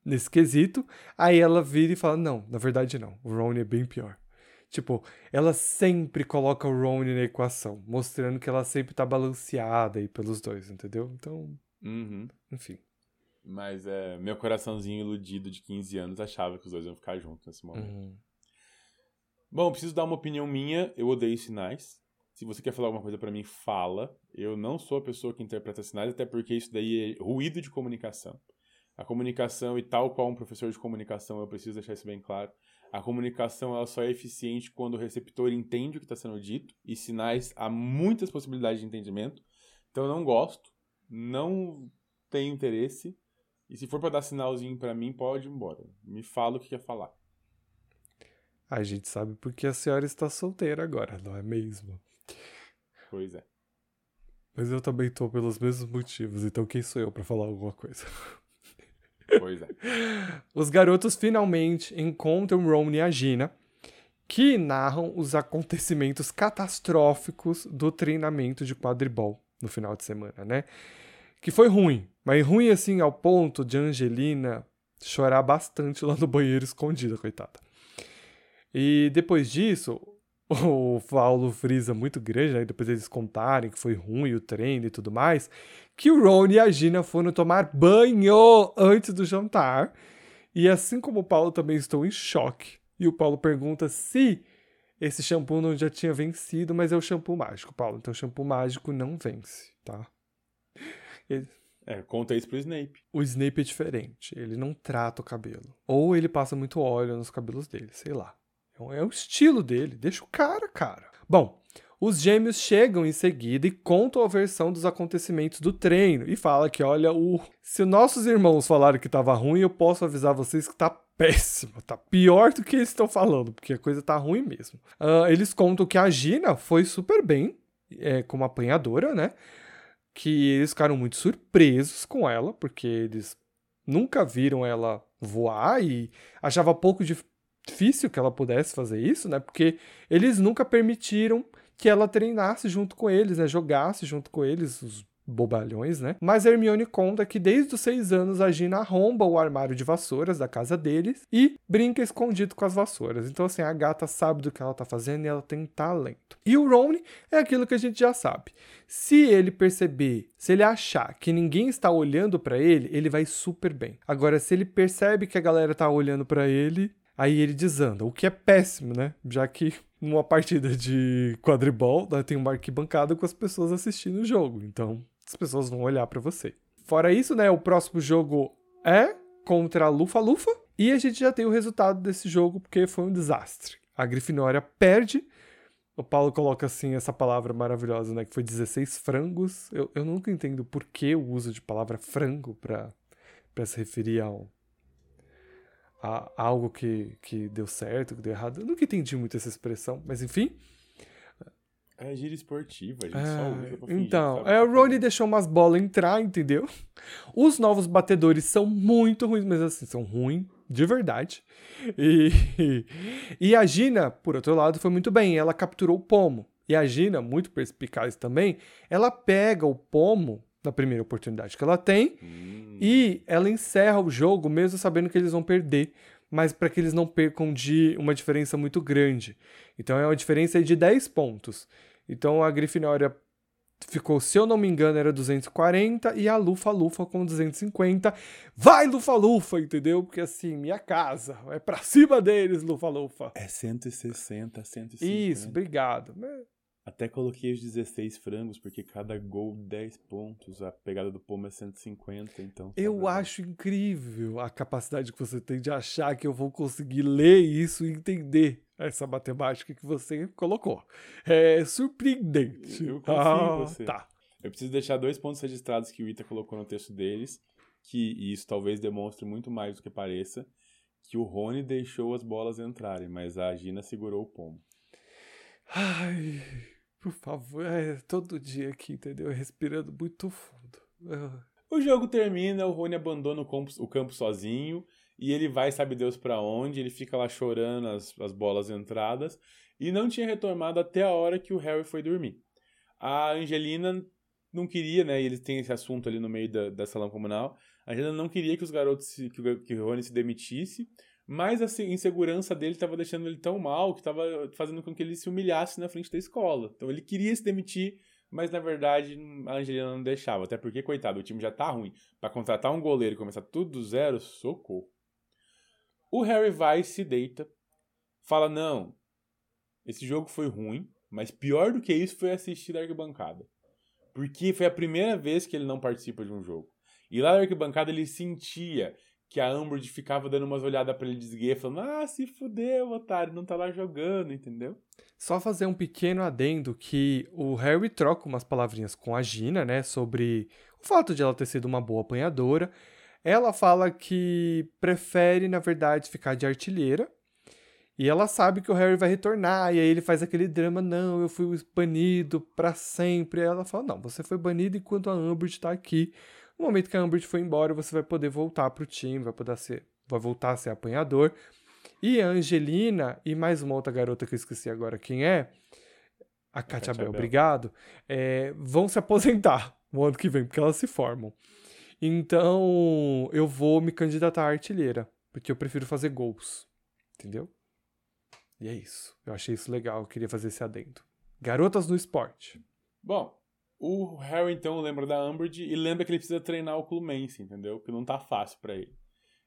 nesse quesito. Aí ela vira e fala, não, na verdade não, o Ron é bem pior. Tipo, ela sempre coloca o Ron na equação, mostrando que ela sempre tá balanceada aí pelos dois, entendeu? Então, Uhum. enfim. Mas é, meu coraçãozinho iludido de 15 anos achava que os dois iam ficar juntos nesse momento. Uhum. Bom, preciso dar uma opinião minha. Eu odeio sinais. Se você quer falar alguma coisa pra mim, fala. Eu não sou a pessoa que interpreta sinais, até porque isso daí é ruído de comunicação. A comunicação, e tal qual um professor de comunicação, eu preciso deixar isso bem claro. A comunicação ela só é eficiente quando o receptor entende o que está sendo dito, e sinais há muitas possibilidades de entendimento. Então eu não gosto, não tenho interesse. E se for pra dar sinalzinho pra mim, pode ir embora. Me fala o que quer falar. A gente sabe porque a senhora está solteira agora, não é mesmo? Pois é. Mas eu também tô pelos mesmos motivos, então quem sou eu pra falar alguma coisa? Pois é. Os garotos finalmente encontram Ron e a Gina, que narram os acontecimentos catastróficos do treinamento de quadribol no final de semana, né? Que foi ruim, mas ruim assim ao ponto de Angelina chorar bastante lá no banheiro escondida, coitada. E depois disso, o Paulo frisa muito grande, né? Depois eles contarem que foi ruim o treino e tudo mais, que o Ron e a Gina foram tomar banho antes do jantar. E assim como o Paulo também estou em choque. E o Paulo pergunta se esse shampoo não já tinha vencido, mas é o shampoo mágico, Paulo. Então o shampoo mágico não vence, tá? Ele- É, conta isso pro Snape. o Snape é diferente. Ele não trata o cabelo. Ou ele passa muito óleo nos cabelos dele, sei lá. É o- É o estilo dele. Deixa o cara, cara. Bom, Os gêmeos chegam em seguida e contam a versão dos acontecimentos do treino e fala que, olha, o se nossos irmãos falaram que tava ruim, eu posso avisar vocês que tá péssimo, tá pior do que eles estão falando, porque a coisa tá ruim mesmo. Uh, eles contam que a Gina foi super bem é, como apanhadora, né? Que eles ficaram muito surpresos com ela, porque eles nunca viram ela voar e achava pouco difícil que ela pudesse fazer isso, né? Porque eles nunca permitiram que ela treinasse junto com eles, né? Jogasse junto com eles, os bobalhões, né? Mas Hermione conta que desde os seis anos a Gina arromba o armário de vassouras da casa deles e brinca escondido com as vassouras. Então, assim, a gata sabe do que ela tá fazendo e ela tem talento. E o Ron é aquilo que a gente já sabe. Se ele perceber, se ele achar que ninguém está olhando para ele, ele vai super bem. Agora, se ele percebe que a galera tá olhando para ele, aí ele desanda, o que é péssimo, né? Já que numa partida de quadribol, né, tem uma arquibancada com as pessoas assistindo o jogo. Então, as pessoas vão olhar para você. Fora isso, né, o próximo jogo é contra a Lufa Lufa e a gente já tem o resultado desse jogo porque foi um desastre. A Grifinória perde. O Paulo coloca assim essa palavra maravilhosa, né, que foi 16 frangos. Eu, eu nunca entendo por que o uso de palavra frango para para se referir a, a algo que, que deu certo, que deu errado. Eu nunca entendi muito essa expressão, mas enfim. É gira esportiva, a gente é, só usa pra fingir, Então, é, o Rony deixou umas bolas entrar, entendeu? Os novos batedores são muito ruins, mas assim, são ruins de verdade. E, e a Gina, por outro lado, foi muito bem. Ela capturou o pomo. E a Gina, muito perspicaz também, ela pega o pomo na primeira oportunidade que ela tem hum. e ela encerra o jogo mesmo sabendo que eles vão perder, mas para que eles não percam de uma diferença muito grande. Então é uma diferença de 10 pontos. Então a Grifinória ficou, se eu não me engano, era 240 e a Lufa Lufa com 250. Vai Lufa Lufa, entendeu? Porque assim, minha casa, é pra cima deles, Lufa Lufa. É 160, 150. Isso, obrigado. Até coloquei os 16 frangos, porque cada gol 10 pontos, a pegada do Pomo é 150, então. Tá eu acho incrível a capacidade que você tem de achar que eu vou conseguir ler isso e entender essa matemática que você colocou. É surpreendente. Eu confio ah, em você. Tá. Eu preciso deixar dois pontos registrados que o Ita colocou no texto deles, que isso talvez demonstre muito mais do que pareça, que o Rony deixou as bolas entrarem, mas a Gina segurou o pomo. Ai, por favor, é todo dia aqui, entendeu? Respirando muito fundo. O jogo termina, o Rony abandona o campo, o campo sozinho e ele vai, sabe Deus para onde, ele fica lá chorando as, as bolas entradas e não tinha retomado até a hora que o Harry foi dormir. A Angelina não queria, né? E eles têm esse assunto ali no meio da, da salão comunal. A Angelina não queria que os garotos, que, que o Rony se demitisse, mas a insegurança dele estava deixando ele tão mal que estava fazendo com que ele se humilhasse na frente da escola. Então ele queria se demitir, mas na verdade a Angelina não deixava. Até porque, coitado, o time já tá ruim. Para contratar um goleiro e começar tudo do zero, socorro. O Harry vai se deita, fala: Não, esse jogo foi ruim, mas pior do que isso foi assistir da arquibancada. Porque foi a primeira vez que ele não participa de um jogo. E lá na arquibancada ele sentia que a Umbridge ficava dando umas olhadas pra ele de falando, ah, se fudeu, otário, não tá lá jogando, entendeu? Só fazer um pequeno adendo que o Harry troca umas palavrinhas com a Gina, né, sobre o fato de ela ter sido uma boa apanhadora. Ela fala que prefere, na verdade, ficar de artilheira. E ela sabe que o Harry vai retornar, e aí ele faz aquele drama, não, eu fui banido para sempre. E ela fala, não, você foi banido enquanto a Umbridge tá aqui. No momento que a Umbridge for embora, você vai poder voltar pro time, vai poder ser, vai voltar a ser apanhador. E a Angelina e mais uma outra garota que eu esqueci agora quem é, a Katia Bell, obrigado, é, vão se aposentar no ano que vem, porque elas se formam. Então, eu vou me candidatar à artilheira, porque eu prefiro fazer gols, entendeu? E é isso. Eu achei isso legal, eu queria fazer esse adendo. Garotas no esporte. Bom, o Harry, então, lembra da Umbridge e lembra que ele precisa treinar o Clumense, entendeu? Que não tá fácil para ele.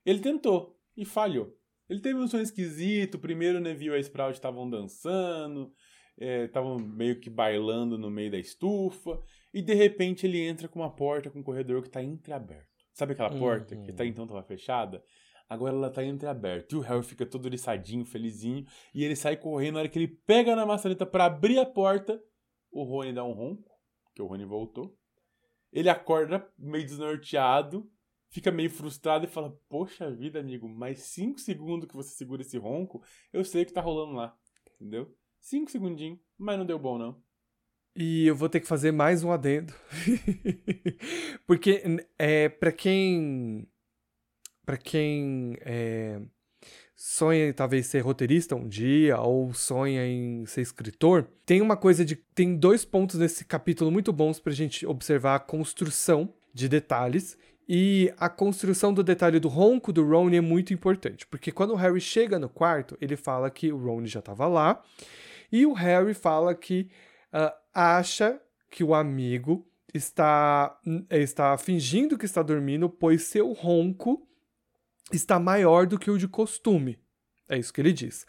Ele tentou e falhou. Ele teve um sonho esquisito. Primeiro o Neville e a Sprout estavam dançando, estavam é, meio que bailando no meio da estufa. E de repente ele entra com uma porta com um corredor que tá entreaberto. Sabe aquela porta uhum. que até então tava fechada? Agora ela tá entreaberta. E o Harry fica todo oriçadinho, felizinho. E ele sai correndo. Na hora que ele pega na maçaneta para abrir a porta, o Rony dá um ronco, que o Rony voltou. Ele acorda meio desnorteado, fica meio frustrado e fala: Poxa vida, amigo, mais cinco segundos que você segura esse ronco, eu sei o que tá rolando lá. Entendeu? Cinco segundinhos, mas não deu bom, não. E eu vou ter que fazer mais um adendo. Porque é para quem para quem é, sonha em talvez ser roteirista um dia ou sonha em ser escritor, tem uma coisa de tem dois pontos nesse capítulo muito bons para a gente observar a construção de detalhes e a construção do detalhe do ronco do Ron é muito importante, porque quando o Harry chega no quarto, ele fala que o Ron já estava lá, e o Harry fala que uh, acha que o amigo está, está fingindo que está dormindo, pois seu ronco está maior do que o de costume. É isso que ele diz.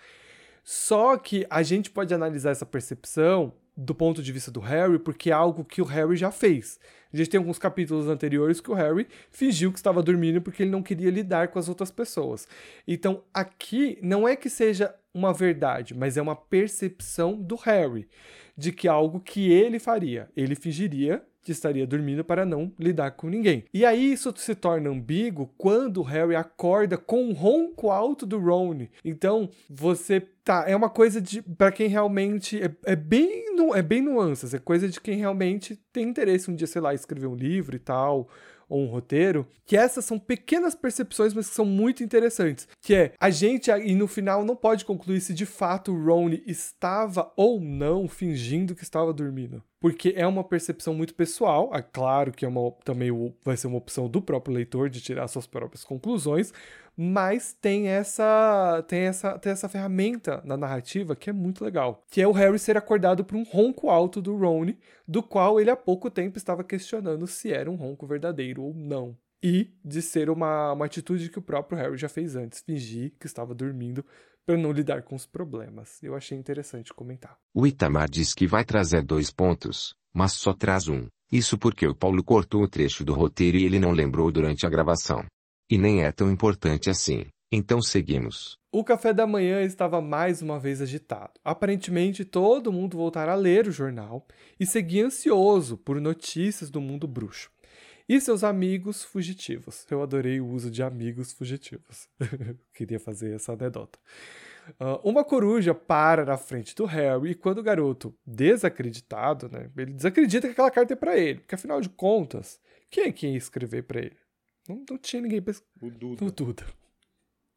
Só que a gente pode analisar essa percepção do ponto de vista do Harry, porque é algo que o Harry já fez. A gente tem alguns capítulos anteriores que o Harry fingiu que estava dormindo porque ele não queria lidar com as outras pessoas. Então, aqui não é que seja uma verdade, mas é uma percepção do Harry de que é algo que ele faria. Ele fingiria que estaria dormindo para não lidar com ninguém. E aí isso se torna ambíguo quando o Harry acorda com um ronco alto do Ron. Então, você tá, é uma coisa de para quem realmente é, é bem é bem nuances, é coisa de quem realmente tem interesse um dia, sei lá, escrever um livro e tal, ou um roteiro, que essas são pequenas percepções, mas que são muito interessantes. Que é, a gente, e no final, não pode concluir se de fato o Ron estava ou não fingindo que estava dormindo. Porque é uma percepção muito pessoal, é claro que é uma, também vai ser uma opção do próprio leitor de tirar suas próprias conclusões, mas tem essa tem essa tem essa ferramenta na narrativa que é muito legal, que é o Harry ser acordado por um ronco alto do Ron, do qual ele há pouco tempo estava questionando se era um ronco verdadeiro ou não. E de ser uma, uma atitude que o próprio Harry já fez antes, fingir que estava dormindo para não lidar com os problemas. Eu achei interessante comentar. O Itamar diz que vai trazer dois pontos, mas só traz um. Isso porque o Paulo cortou o trecho do roteiro e ele não lembrou durante a gravação. E nem é tão importante assim. Então seguimos. O café da manhã estava mais uma vez agitado. Aparentemente, todo mundo voltara a ler o jornal e seguia ansioso por notícias do mundo bruxo. E seus amigos fugitivos. Eu adorei o uso de amigos fugitivos. Queria fazer essa anedota. Uh, uma coruja para na frente do Harry e quando o garoto, desacreditado, né, ele desacredita que aquela carta é para ele, porque afinal de contas, quem é que ia escrever para ele? Não, não tinha ninguém pra... O Duda. O Duda.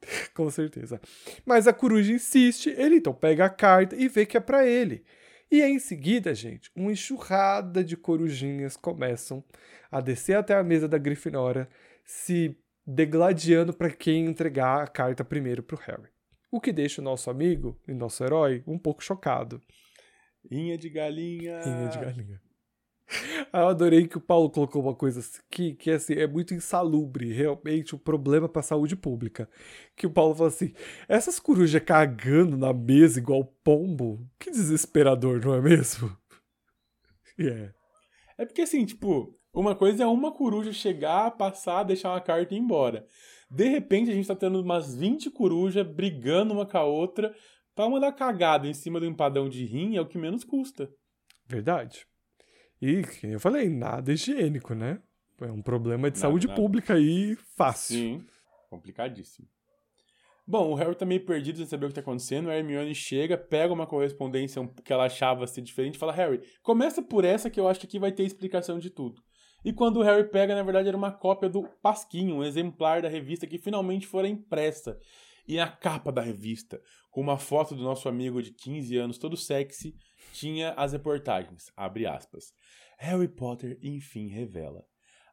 Com certeza. Mas a coruja insiste, ele então pega a carta e vê que é para ele. E aí, em seguida, gente, uma enxurrada de corujinhas começam a descer até a mesa da Grifinória, se degladiando para quem entregar a carta primeiro para o Harry. O que deixa o nosso amigo e nosso herói um pouco chocado. Inha de galinha. Inha de galinha. Eu adorei que o Paulo colocou uma coisa que, que assim, é muito insalubre, realmente um problema para a saúde pública. Que o Paulo fala assim: essas corujas cagando na mesa igual pombo, que desesperador, não é mesmo? Yeah. É porque assim, tipo, uma coisa é uma coruja chegar, passar, deixar uma carta e ir embora. De repente a gente tá tendo umas 20 corujas brigando uma com a outra pra mandar cagada em cima do empadão de rim é o que menos custa. Verdade. E, eu falei, nada higiênico, né? É um problema de nada, saúde nada. pública aí fácil. Sim, complicadíssimo. Bom, o Harry tá meio perdido sem saber o que tá acontecendo. A Hermione chega, pega uma correspondência que ela achava ser diferente e fala: Harry, começa por essa que eu acho que aqui vai ter explicação de tudo. E quando o Harry pega, na verdade era uma cópia do Pasquinho, um exemplar da revista que finalmente fora impressa. E a capa da revista, com uma foto do nosso amigo de 15 anos, todo sexy, tinha as reportagens, abre aspas. Harry Potter enfim revela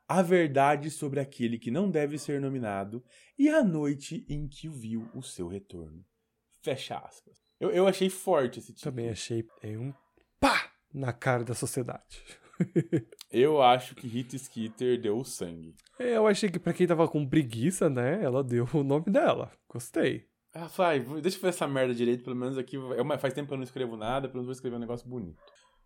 a verdade sobre aquele que não deve ser nominado e a noite em que viu o seu retorno. Fecha aspas. Eu, eu achei forte esse título. Também achei é um pá na cara da sociedade. eu acho que Rita Skeeter deu o sangue. É, eu achei que para quem tava com preguiça, né, ela deu o nome dela. Gostei. Ah, vai, deixa eu fazer essa merda direito, pelo menos aqui. É faz tempo que eu não escrevo nada, pelo menos vou escrever um negócio bonito.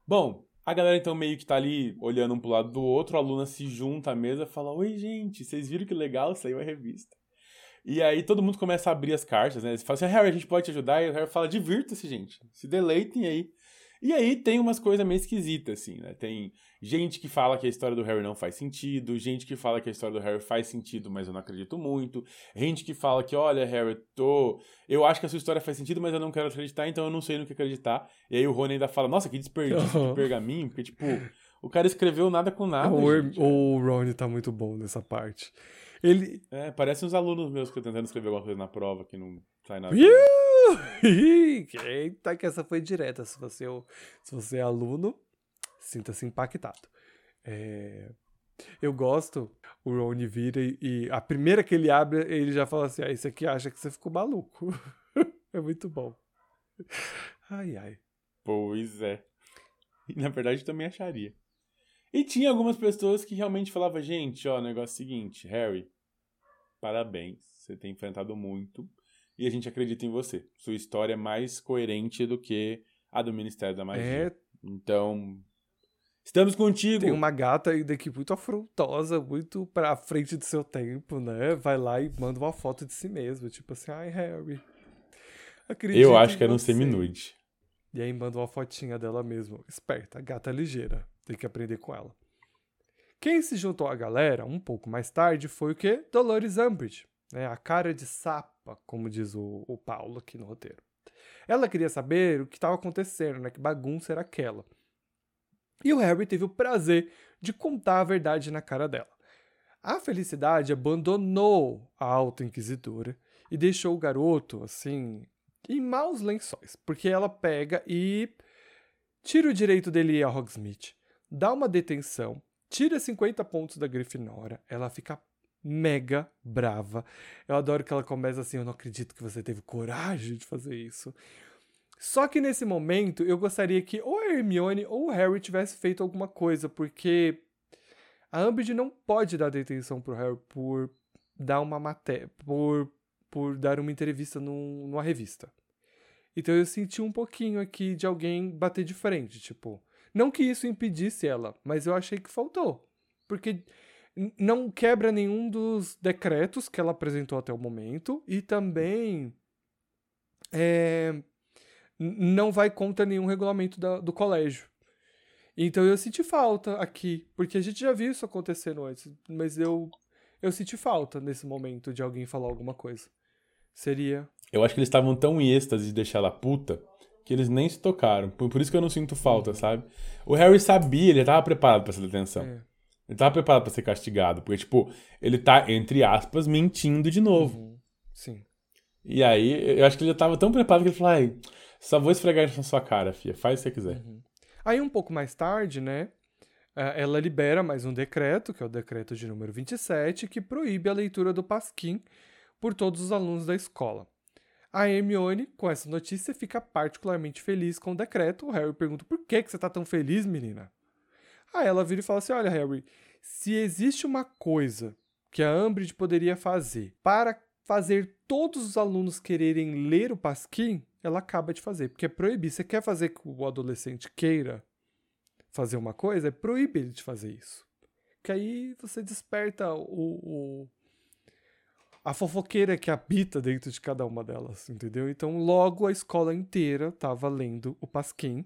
Bom, a galera então meio que tá ali olhando um pro lado do outro, a Luna se junta à mesa e fala: Oi, gente, vocês viram que legal? Saiu a revista. E aí todo mundo começa a abrir as cartas, né? Eles falam assim: Harry, a gente pode te ajudar? E o Harry fala: Divirta-se, gente. Se deleitem aí. E aí tem umas coisas meio esquisitas, assim, né? Tem gente que fala que a história do Harry não faz sentido, gente que fala que a história do Harry faz sentido, mas eu não acredito muito, gente que fala que, olha, Harry, tô... eu acho que a sua história faz sentido, mas eu não quero acreditar, então eu não sei no que acreditar. E aí o Rony ainda fala, nossa, que desperdício de pergaminho, porque, tipo, o cara escreveu nada com nada. O, gente. o Ron tá muito bom nessa parte. Ele. É, parece uns alunos meus que eu tentando escrever alguma coisa na prova que não sai nada. Eita, que essa foi direta. Se você, é se você é aluno, sinta-se impactado. É... Eu gosto, o Ron vira e, e, a primeira que ele abre, ele já fala assim: Ah, esse aqui acha que você ficou maluco. é muito bom. Ai, ai. Pois é. E na verdade também acharia. E tinha algumas pessoas que realmente falavam: gente, ó, negócio é o seguinte, Harry, parabéns, você tem enfrentado muito e a gente acredita em você. Sua história é mais coerente do que a do Ministério da Magia. É... Então, estamos contigo. Tem uma gata ainda que muito afrontosa, muito pra frente do seu tempo, né? Vai lá e manda uma foto de si mesmo, tipo assim, ai, Harry. Eu acho que era um seminude. E aí manda uma fotinha dela mesmo. Esperta, gata ligeira. Tem que aprender com ela. Quem se juntou à galera um pouco mais tarde foi o quê? Dolores Umbridge, né? a cara de sapa, como diz o, o Paulo aqui no roteiro. Ela queria saber o que estava acontecendo, né? que bagunça era aquela. E o Harry teve o prazer de contar a verdade na cara dela. A Felicidade abandonou a Alta Inquisidora e deixou o garoto, assim, em maus lençóis, porque ela pega e tira o direito dele a Hogsmeade, dá uma detenção, tira 50 pontos da Grifinória, ela fica mega brava. Eu adoro que ela começa assim: Eu não acredito que você teve coragem de fazer isso. Só que nesse momento eu gostaria que ou a Hermione ou o Harry tivesse feito alguma coisa, porque a Umbridge não pode dar detenção pro Harry por dar uma matéria, por, por dar uma entrevista num, numa revista. Então eu senti um pouquinho aqui de alguém bater de frente, tipo, não que isso impedisse ela, mas eu achei que faltou. Porque não quebra nenhum dos decretos que ela apresentou até o momento e também é, não vai contra nenhum regulamento da, do colégio. Então eu senti falta aqui, porque a gente já viu isso acontecendo antes, mas eu eu senti falta nesse momento de alguém falar alguma coisa. Seria. Eu acho que eles estavam tão em êxtase de deixar ela puta que eles nem se tocaram. Por, por isso que eu não sinto falta, sabe? O Harry sabia, ele tava preparado para essa detenção. É. Ele tava preparado para ser castigado, porque, tipo, ele tá, entre aspas, mentindo de novo. Uhum. Sim. E aí, eu acho que ele já tava tão preparado que ele falou, ai, só vou esfregar isso na sua cara, filha, faz o que você quiser. Uhum. Aí, um pouco mais tarde, né, é, ela libera mais um decreto, que é o decreto de número 27, que proíbe a leitura do Pasquim por todos os alunos da escola. A Hermione, com essa notícia, fica particularmente feliz com o decreto. O Harry pergunta: por que, que você está tão feliz, menina? Aí ela vira e fala assim: olha, Harry, se existe uma coisa que a Umbridge poderia fazer para fazer todos os alunos quererem ler o Pasquim, ela acaba de fazer, porque é proibir. Você quer fazer que o adolescente queira fazer uma coisa, é proibir ele de fazer isso. Que aí você desperta o, o a fofoqueira que habita dentro de cada uma delas, entendeu? Então, logo a escola inteira estava lendo o Pasquim.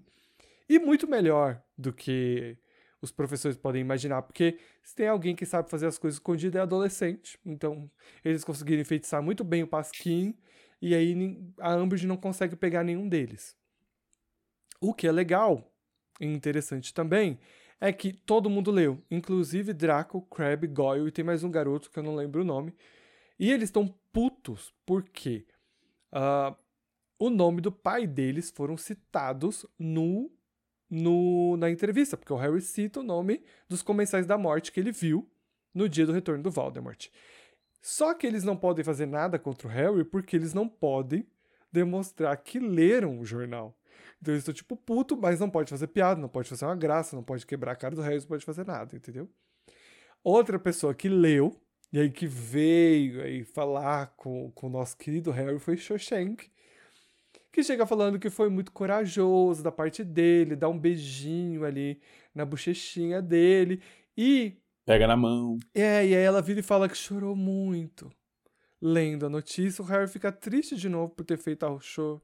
E muito melhor do que os professores podem imaginar, porque se tem alguém que sabe fazer as coisas escondidas é adolescente. Então, eles conseguiram enfeitiçar muito bem o Pasquim, e aí a Umbridge não consegue pegar nenhum deles. O que é legal e interessante também é que todo mundo leu, inclusive Draco, Crabbe, Goyle e tem mais um garoto que eu não lembro o nome, e eles estão putos porque uh, o nome do pai deles foram citados no, no, na entrevista, porque o Harry cita o nome dos comensais da morte que ele viu no dia do retorno do Voldemort. Só que eles não podem fazer nada contra o Harry porque eles não podem demonstrar que leram o jornal. Então eles estão tipo puto, mas não pode fazer piada, não pode fazer uma graça, não pode quebrar a cara do Harry, não pode fazer nada, entendeu? Outra pessoa que leu e aí que veio aí falar com, com o nosso querido Harry foi Shoshank, que chega falando que foi muito corajoso da parte dele, dá um beijinho ali na bochechinha dele e... Pega na mão. É, e aí ela vira e fala que chorou muito. Lendo a notícia, o Harry fica triste de novo por ter feito a cho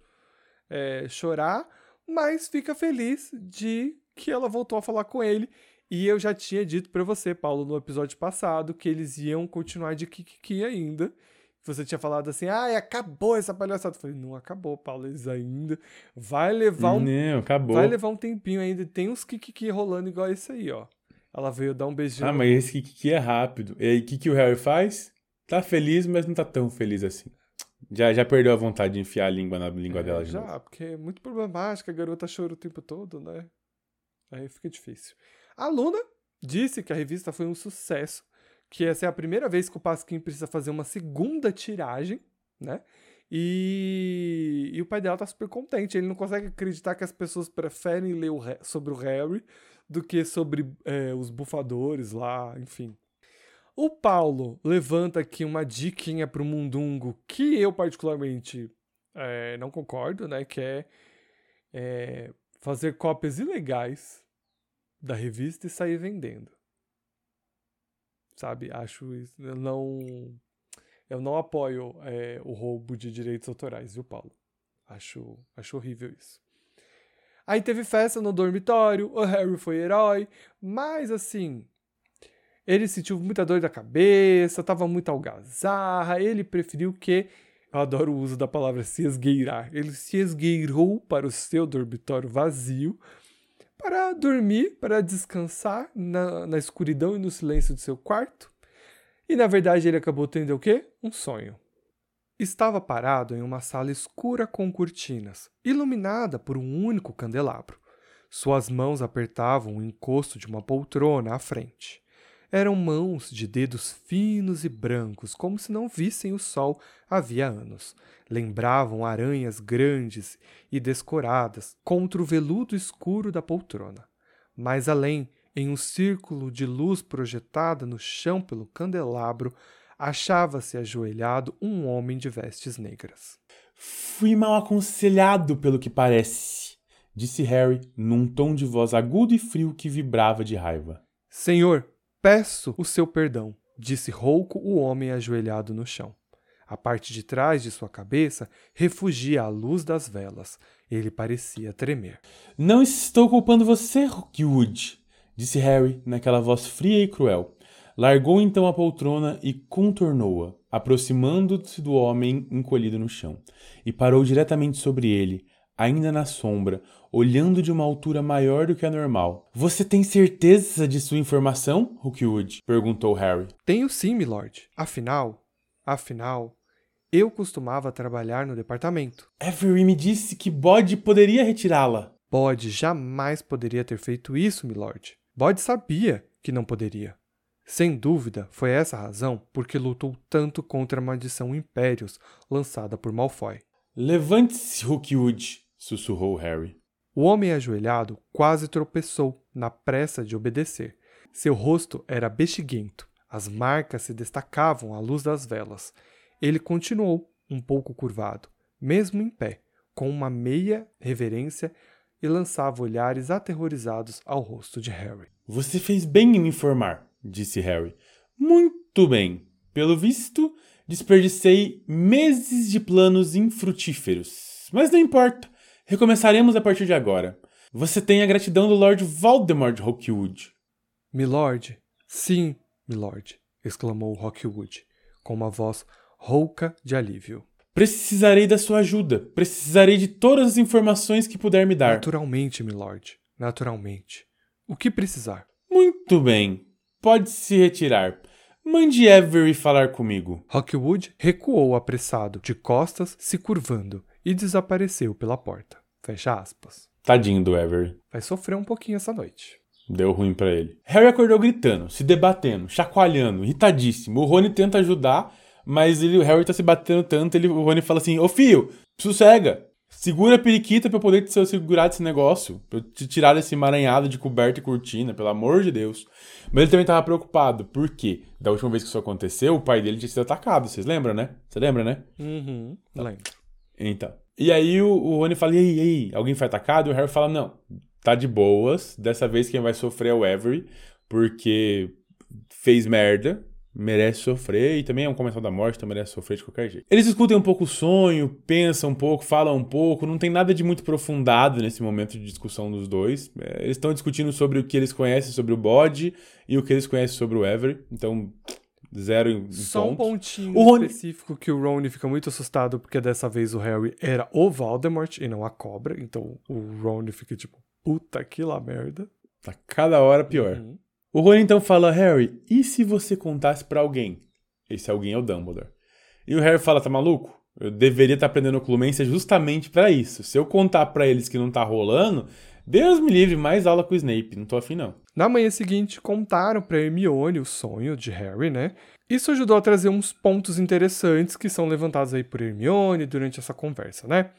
é, chorar, mas fica feliz de que ela voltou a falar com ele. E eu já tinha dito para você, Paulo, no episódio passado, que eles iam continuar de Kikiki ainda. Você tinha falado assim, ah, acabou essa palhaçada. Eu falei, não acabou, Paulo, eles ainda. Vai levar um. Não, acabou. Vai levar um tempinho ainda. Tem uns Kikiki rolando igual esse aí, ó. Ela veio dar um beijinho. Ah, mas esse Kikiki é rápido. E aí, o que, que o Harry faz? Tá feliz, mas não tá tão feliz assim. Já, já perdeu a vontade de enfiar a língua na língua É, dela de já, novo. porque é muito problemático, a garota chora o tempo todo, né? Aí fica difícil. A Luna disse que a revista foi um sucesso, que essa é a primeira vez que o Pasquim precisa fazer uma segunda tiragem, né? E, e o pai dela tá super contente. Ele não consegue acreditar que as pessoas preferem ler o sobre o Harry do que sobre é, os bufadores lá, enfim. O Paulo levanta aqui uma diquinha pro Mundungo que eu particularmente é, não concordo, né? Que é, é, fazer cópias ilegais da revista e sair vendendo. Sabe? Acho isso. Eu não. Eu não apoio é, o roubo de direitos autorais, viu, Paulo? Acho, acho horrível isso. Aí teve festa no dormitório, o Harry foi herói, mas assim. Ele sentiu muita dor da cabeça, tava muito algazarra, ele preferiu que. Eu adoro o uso da palavra se esgueirar. Ele se esgueirou para o seu dormitório vazio para dormir, para descansar na, na escuridão e no silêncio do seu quarto. E na verdade ele acabou tendo o quê? Um sonho. Estava parado em uma sala escura com cortinas, iluminada por um único candelabro. Suas mãos apertavam o encosto de uma poltrona à frente. Eram mãos de dedos finos e brancos, como se não vissem o sol havia anos. Lembravam aranhas grandes e descoradas contra o veludo escuro da poltrona. Mais além, em um círculo de luz projetada no chão pelo candelabro, achava-se ajoelhado um homem de vestes negras. Fui mal aconselhado, pelo que parece, disse Harry, num tom de voz agudo e frio que vibrava de raiva. Senhor, peço o seu perdão, disse rouco o homem ajoelhado no chão. A parte de trás de sua cabeça refugia a luz das velas. Ele parecia tremer. Não estou culpando você, Rookwood, disse Harry naquela voz fria e cruel. Largou então a poltrona e contornou-a, aproximando-se do homem encolhido no chão, e parou diretamente sobre ele, ainda na sombra, olhando de uma altura maior do que a normal. Você tem certeza de sua informação, Rookwood? perguntou Harry. Tenho sim, milord. Afinal, afinal, eu costumava trabalhar no departamento. Avery me disse que Bode poderia retirá-la. Bode jamais poderia ter feito isso, milord. Bode sabia que não poderia. Sem dúvida, foi essa a razão porque lutou tanto contra a maldição Impérios lançada por Malfoy. Levante-se, Rookwood, sussurrou Harry. O homem ajoelhado quase tropeçou na pressa de obedecer. Seu rosto era bexiguento, as marcas se destacavam à luz das velas. Ele continuou, um pouco curvado, mesmo em pé, com uma meia reverência e lançava olhares aterrorizados ao rosto de Harry. Você fez bem em me informar, disse Harry. Muito bem. Pelo visto, desperdicei meses de planos infrutíferos. Mas não importa. Recomeçaremos a partir de agora. Você tem a gratidão do Lord Voldemort Rookwood. Milord, sim, milord, exclamou Rockwood, com uma voz rouca de alívio. Precisarei da sua ajuda. Precisarei de todas as informações que puder me dar. Naturalmente, milord, naturalmente. O que precisar? Muito bem. Pode se retirar. Mande Avery falar comigo. Rockwood recuou apressado, de costas, se curvando, e desapareceu pela porta. Fecha aspas. Tadinho do Avery. Vai sofrer um pouquinho essa noite. Deu ruim pra ele. Harry acordou gritando, se debatendo, chacoalhando, irritadíssimo. O Rony tenta ajudar, mas ele, o Harry tá se batendo tanto, ele, o Rony fala assim: Ô filho, sossega. Segura a periquita pra eu poder te segurar desse negócio. Pra eu te tirar desse emaranhado de coberta e cortina, pelo amor de Deus. Mas ele também tava preocupado, porque da última vez que isso aconteceu, o pai dele tinha sido atacado. Vocês lembram, né? Você lembra, né? Uhum, lembro. Então. E aí o, o Rony fala: e aí, e aí, alguém foi atacado? E o Harry fala: não, tá de boas. Dessa vez quem vai sofrer é o Avery, porque fez merda. Merece sofrer e também é um comensal da morte, então merece sofrer de qualquer jeito. Eles discutem um pouco o sonho, pensam um pouco, falam um pouco, não tem nada de muito aprofundado nesse momento de discussão dos dois. É, eles estão discutindo sobre o que eles conhecem sobre o bode e o que eles conhecem sobre o Avery, então zero em, Só um pontos. pontinho O Rony- específico que o Ron fica muito assustado porque dessa vez o Harry era o Voldemort e não a cobra. Então o Ron fica tipo, puta que lá merda. Tá cada hora pior. Uhum. O Rony então fala, Harry, e se você contasse pra alguém? Esse alguém é o Dumbledore. E o Harry fala, tá maluco? Eu deveria estar aprendendo oclumência justamente pra isso. Se eu contar pra eles que não tá rolando, Deus me livre, mais aula com o Snape. Não tô afim, não. Na manhã seguinte, contaram pra Hermione o sonho de Harry, né? Isso ajudou a trazer uns pontos interessantes que são levantados aí por Hermione durante essa conversa, né?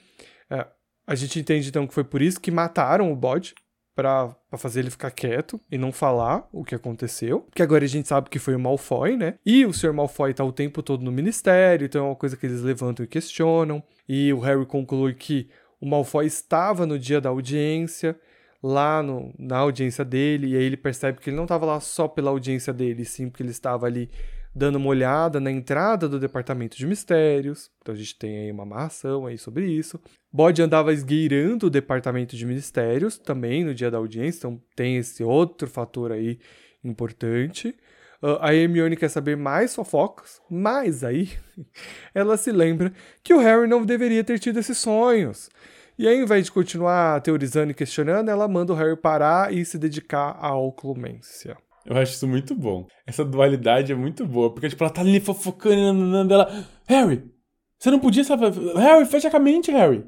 É, a gente entende então que foi por isso que mataram o bode, pra fazer ele ficar quieto e não falar o que aconteceu. Que agora a gente sabe que foi o Malfoy, né? E o Sr. Malfoy tá o tempo todo no ministério, então é uma coisa que eles levantam e questionam. E o Harry conclui que o Malfoy estava no dia da audiência lá no- na audiência dele, e aí ele percebe que ele não estava lá só pela audiência dele, sim porque ele estava ali dando uma olhada na entrada do departamento de mistérios. Então a gente tem aí uma amarração aí sobre isso. Bode andava esgueirando o departamento de mistérios também no dia da audiência, então tem esse outro fator aí importante. Ah, a Hermione quer saber mais fofocas, mas aí ela se lembra que o Harry não deveria ter tido esses sonhos. E aí, ao invés de continuar teorizando e questionando, ela manda o Harry parar e se dedicar à oclumência. Eu acho isso muito bom. Essa dualidade é muito boa, porque tipo, ela tá ali fofocando, ela... Harry, você não podia saber... Harry, fecha a mente, Harry.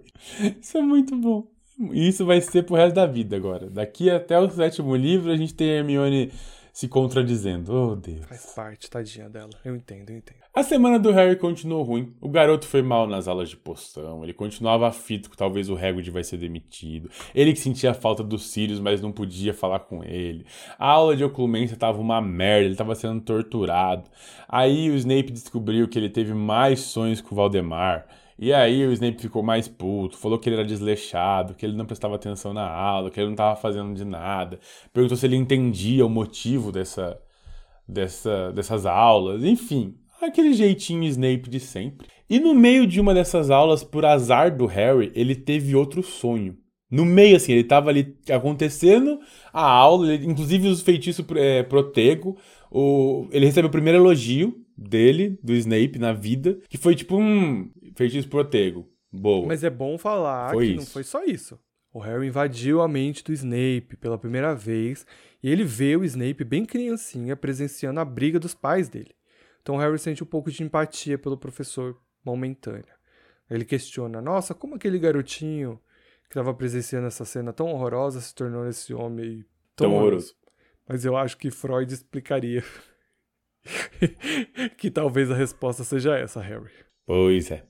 Isso é muito bom. E isso vai ser pro resto da vida agora. Daqui até o sétimo livro, a gente tem a Hermione se contradizendo. Oh, Deus. Faz parte, tadinha dela. Eu entendo, eu entendo. A semana do Harry continuou ruim. O garoto foi mal nas aulas de poção. Ele continuava aflito que talvez o Hagrid vai ser demitido. Ele que sentia falta dos Sirius, mas não podia falar com ele. A aula de oclumência tava uma merda. Ele tava sendo torturado. Aí o Snape descobriu que ele teve mais sonhos com o Valdemar. E aí o Snape ficou mais puto, falou que ele era desleixado, que ele não prestava atenção na aula, que ele não tava fazendo de nada. Perguntou se ele entendia o motivo dessa, dessa, dessas aulas, enfim, aquele jeitinho Snape de sempre. E no meio de uma dessas aulas, por azar do Harry, ele teve outro sonho. No meio, assim, ele tava ali acontecendo a aula, ele- inclusive os feitiços é, protego. O, ele recebe o primeiro elogio dele, do Snape, na vida, que foi tipo um feitiço protego. Boa. Mas é bom falar Foi que não isso. foi só isso. O Harry invadiu a mente do Snape pela primeira vez e ele vê o Snape bem criancinha presenciando a briga dos pais dele. Então Harry sente um pouco de empatia pelo professor momentânea. Ele questiona: Nossa, como aquele garotinho que estava presenciando essa cena tão horrorosa se tornou esse homem tão, Tão horroroso. Mas eu acho que Freud explicaria que talvez a resposta seja essa, Harry. Pois é.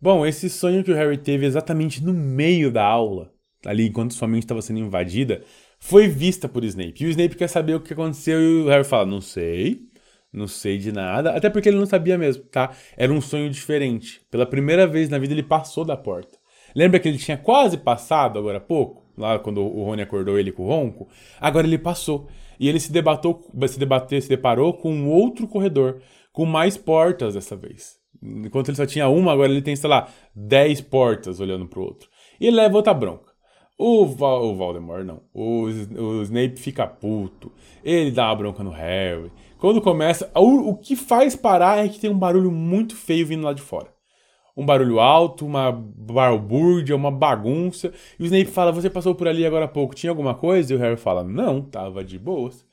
Bom, esse sonho que o Harry teve exatamente no meio da aula, ali enquanto sua mente estava sendo invadida, foi vista por Snape. E o Snape quer saber o que aconteceu e o Harry fala: Não sei, não sei de nada. Até porque ele não sabia mesmo, tá? Era um sonho diferente. Pela primeira vez na vida ele passou da porta. Lembra que ele tinha quase passado agora há pouco? Lá quando o Rony acordou ele com o ronco? Agora ele passou. E ele se debatou, se debateu, se deparou com um outro corredor, com mais portas dessa vez. Enquanto ele só tinha uma, agora ele tem, sei lá, 10 portas olhando pro outro. E ele leva outra bronca. O, Val, o Voldemort, não. O, o Snape fica puto. Ele dá uma bronca no Harry. Quando começa. O, o que faz parar é que tem um barulho muito feio vindo lá de fora. Um barulho alto, uma balbúrdia, uma bagunça. E o Snape fala: Você passou por ali agora há pouco, tinha alguma coisa? E o Harry fala: Não, tava de boas.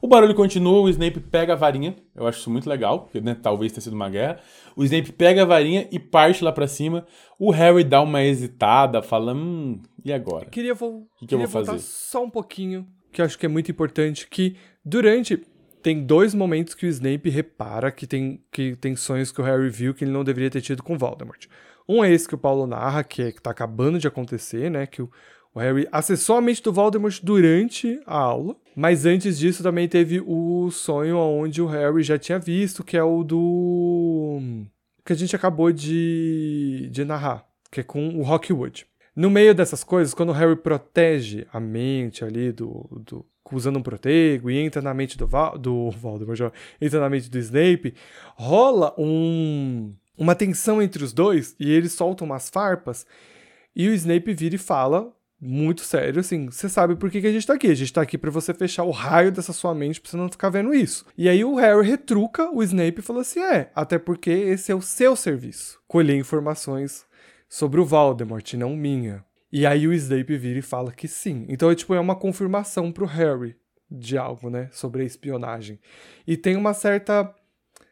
O barulho continua, o Snape pega a varinha. Eu acho isso muito legal, porque né, talvez tenha sido uma guerra. O Snape pega a varinha e parte lá pra cima. O Harry dá uma hesitada, fala: Hum, e agora? Queria, vo que que eu queria vou voltar fazer? só um pouquinho, que eu acho que é muito importante, que durante... Tem dois momentos que o Snape repara que tem, que tem sonhos que o Harry viu que ele não deveria ter tido com Voldemort. Um é esse que o Paulo narra, que, é, que tá acabando de acontecer, né? Que o, o Harry acessou a mente do Voldemort durante a aula. Mas antes disso também teve o sonho onde o Harry já tinha visto, que é o do... que a gente acabou de, de narrar, que é com o Rockwood. No meio dessas coisas, quando o Harry protege a mente ali do, do usando um protego e entra na mente do, Val, do Voldemort, entra na mente do Snape, rola um, uma tensão entre os dois e eles soltam umas farpas e o Snape vira e fala muito sério, assim, você sabe por que, que a gente tá aqui. A gente tá aqui para você fechar o raio dessa sua mente pra você não ficar vendo isso. E aí o Harry retruca o Snape e fala assim: é, até porque esse é o seu serviço. Colher informações sobre o Voldemort, não minha. E aí o Snape vira e fala que sim. Então é tipo, é uma confirmação pro Harry de algo, né? Sobre a espionagem. E tem uma certa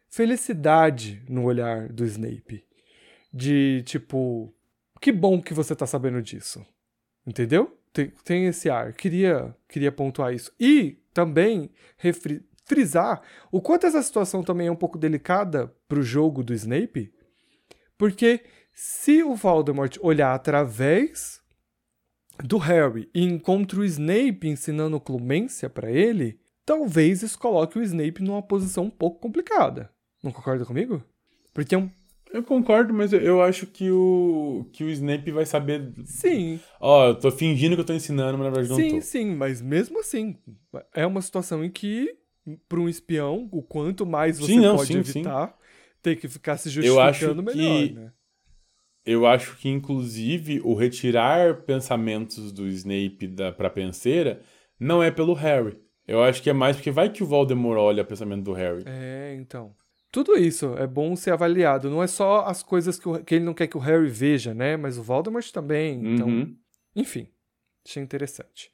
felicidade no olhar do Snape. De tipo, que bom que você tá sabendo disso. Entendeu? Tem, tem esse ar. Queria, queria pontuar isso. E também refri, frisar o quanto essa situação também é um pouco delicada pro jogo do Snape. Porque se o Voldemort olhar através do Harry e encontra o Snape ensinando clemência para ele, talvez isso coloque o Snape numa posição um pouco complicada. Não concorda comigo? Porque é um eu concordo, mas eu acho que o, que o Snape vai saber. Sim. Ó, eu tô fingindo que eu tô ensinando, mas na verdade sim, não tô. Sim, sim, mas mesmo assim, é uma situação em que, para um espião, o quanto mais você sim, não, pode sim, evitar, sim. ter que ficar se justificando melhor, que... né? Eu acho que, inclusive, o retirar pensamentos do Snape da, pra penseira não é pelo Harry. Eu acho que é mais porque vai que o Voldemort olha o pensamento do Harry. É, então. Tudo isso é bom ser avaliado. Não é só as coisas que, o, que ele não quer que o Harry veja, né? Mas o Voldemort também. Então, uhum. enfim. Achei interessante.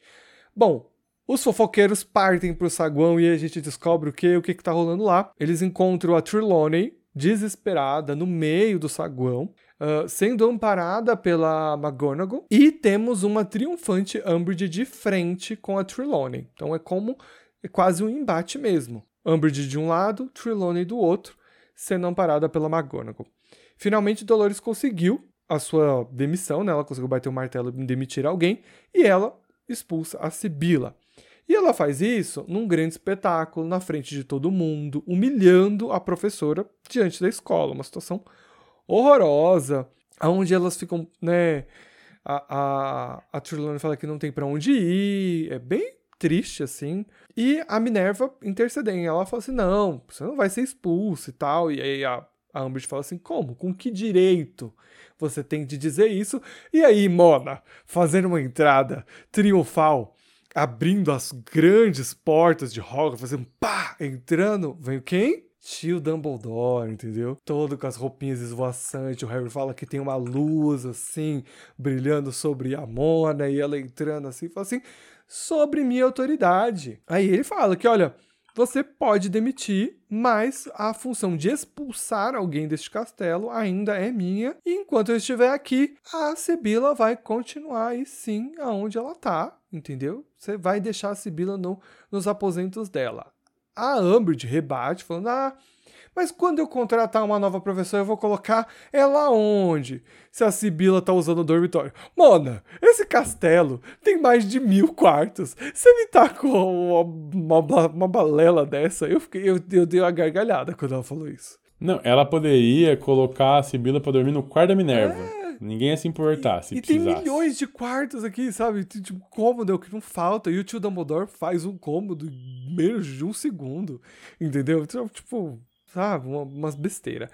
Bom, os fofoqueiros partem pro saguão e a gente descobre o que, o que, que tá rolando lá. Eles encontram a Trelawney desesperada no meio do saguão uh, sendo amparada pela McGonagall, e temos uma triunfante Umbridge de frente com a Trelawney. Então é como é quase um embate mesmo. Umbridge de um lado, Trelawney do outro, sendo amparada pela McGonagall. Finalmente, Dolores conseguiu a sua demissão, né? ela conseguiu bater o martelo e demitir alguém, e ela expulsa a Sibila. E ela faz isso num grande espetáculo, na frente de todo mundo, humilhando a professora diante da escola. Uma situação horrorosa, onde elas ficam, né? A, a, a Trelawney fala que não tem para onde ir, é bem triste, assim. E a Minerva intercedendo, ela fala assim, não, você não vai ser expulso e tal. E aí a, a Umbridge fala assim, como? Com que direito você tem de dizer isso? E aí, Mona, fazendo uma entrada triunfal, abrindo as grandes portas de Hogwarts, fazendo pá, entrando, vem quem? tio Dumbledore, entendeu? Todo com as roupinhas esvoaçantes. O Harry fala que tem uma luz assim, brilhando sobre a Mona e ela entrando assim, fala assim, sobre minha autoridade. Aí ele fala que, olha, você pode demitir, mas a função de expulsar alguém deste castelo ainda é minha. E enquanto eu estiver aqui, a Sibila vai continuar aí sim aonde ela tá, entendeu? Você vai deixar a Sibila no, nos aposentos dela. A Umbridge rebate, falando: Ah, mas quando eu contratar uma nova professora, eu vou colocar ela onde? Se a Sibila tá usando o dormitório. Mona, esse castelo tem mais de mil quartos. Você me tá com uma, uma, uma balela dessa? Eu, fiquei, eu, eu dei uma gargalhada quando ela falou isso. Não, ela poderia colocar a Sibila pra dormir no quarto da Minerva. É. Ninguém ia se importar e, se e precisasse. tem milhões de quartos aqui, sabe? Tipo, cômodo é o que não falta. E o tio Dumbledore faz um cômodo em menos de um segundo. Entendeu? Então, tipo, sabe? Umas besteiras.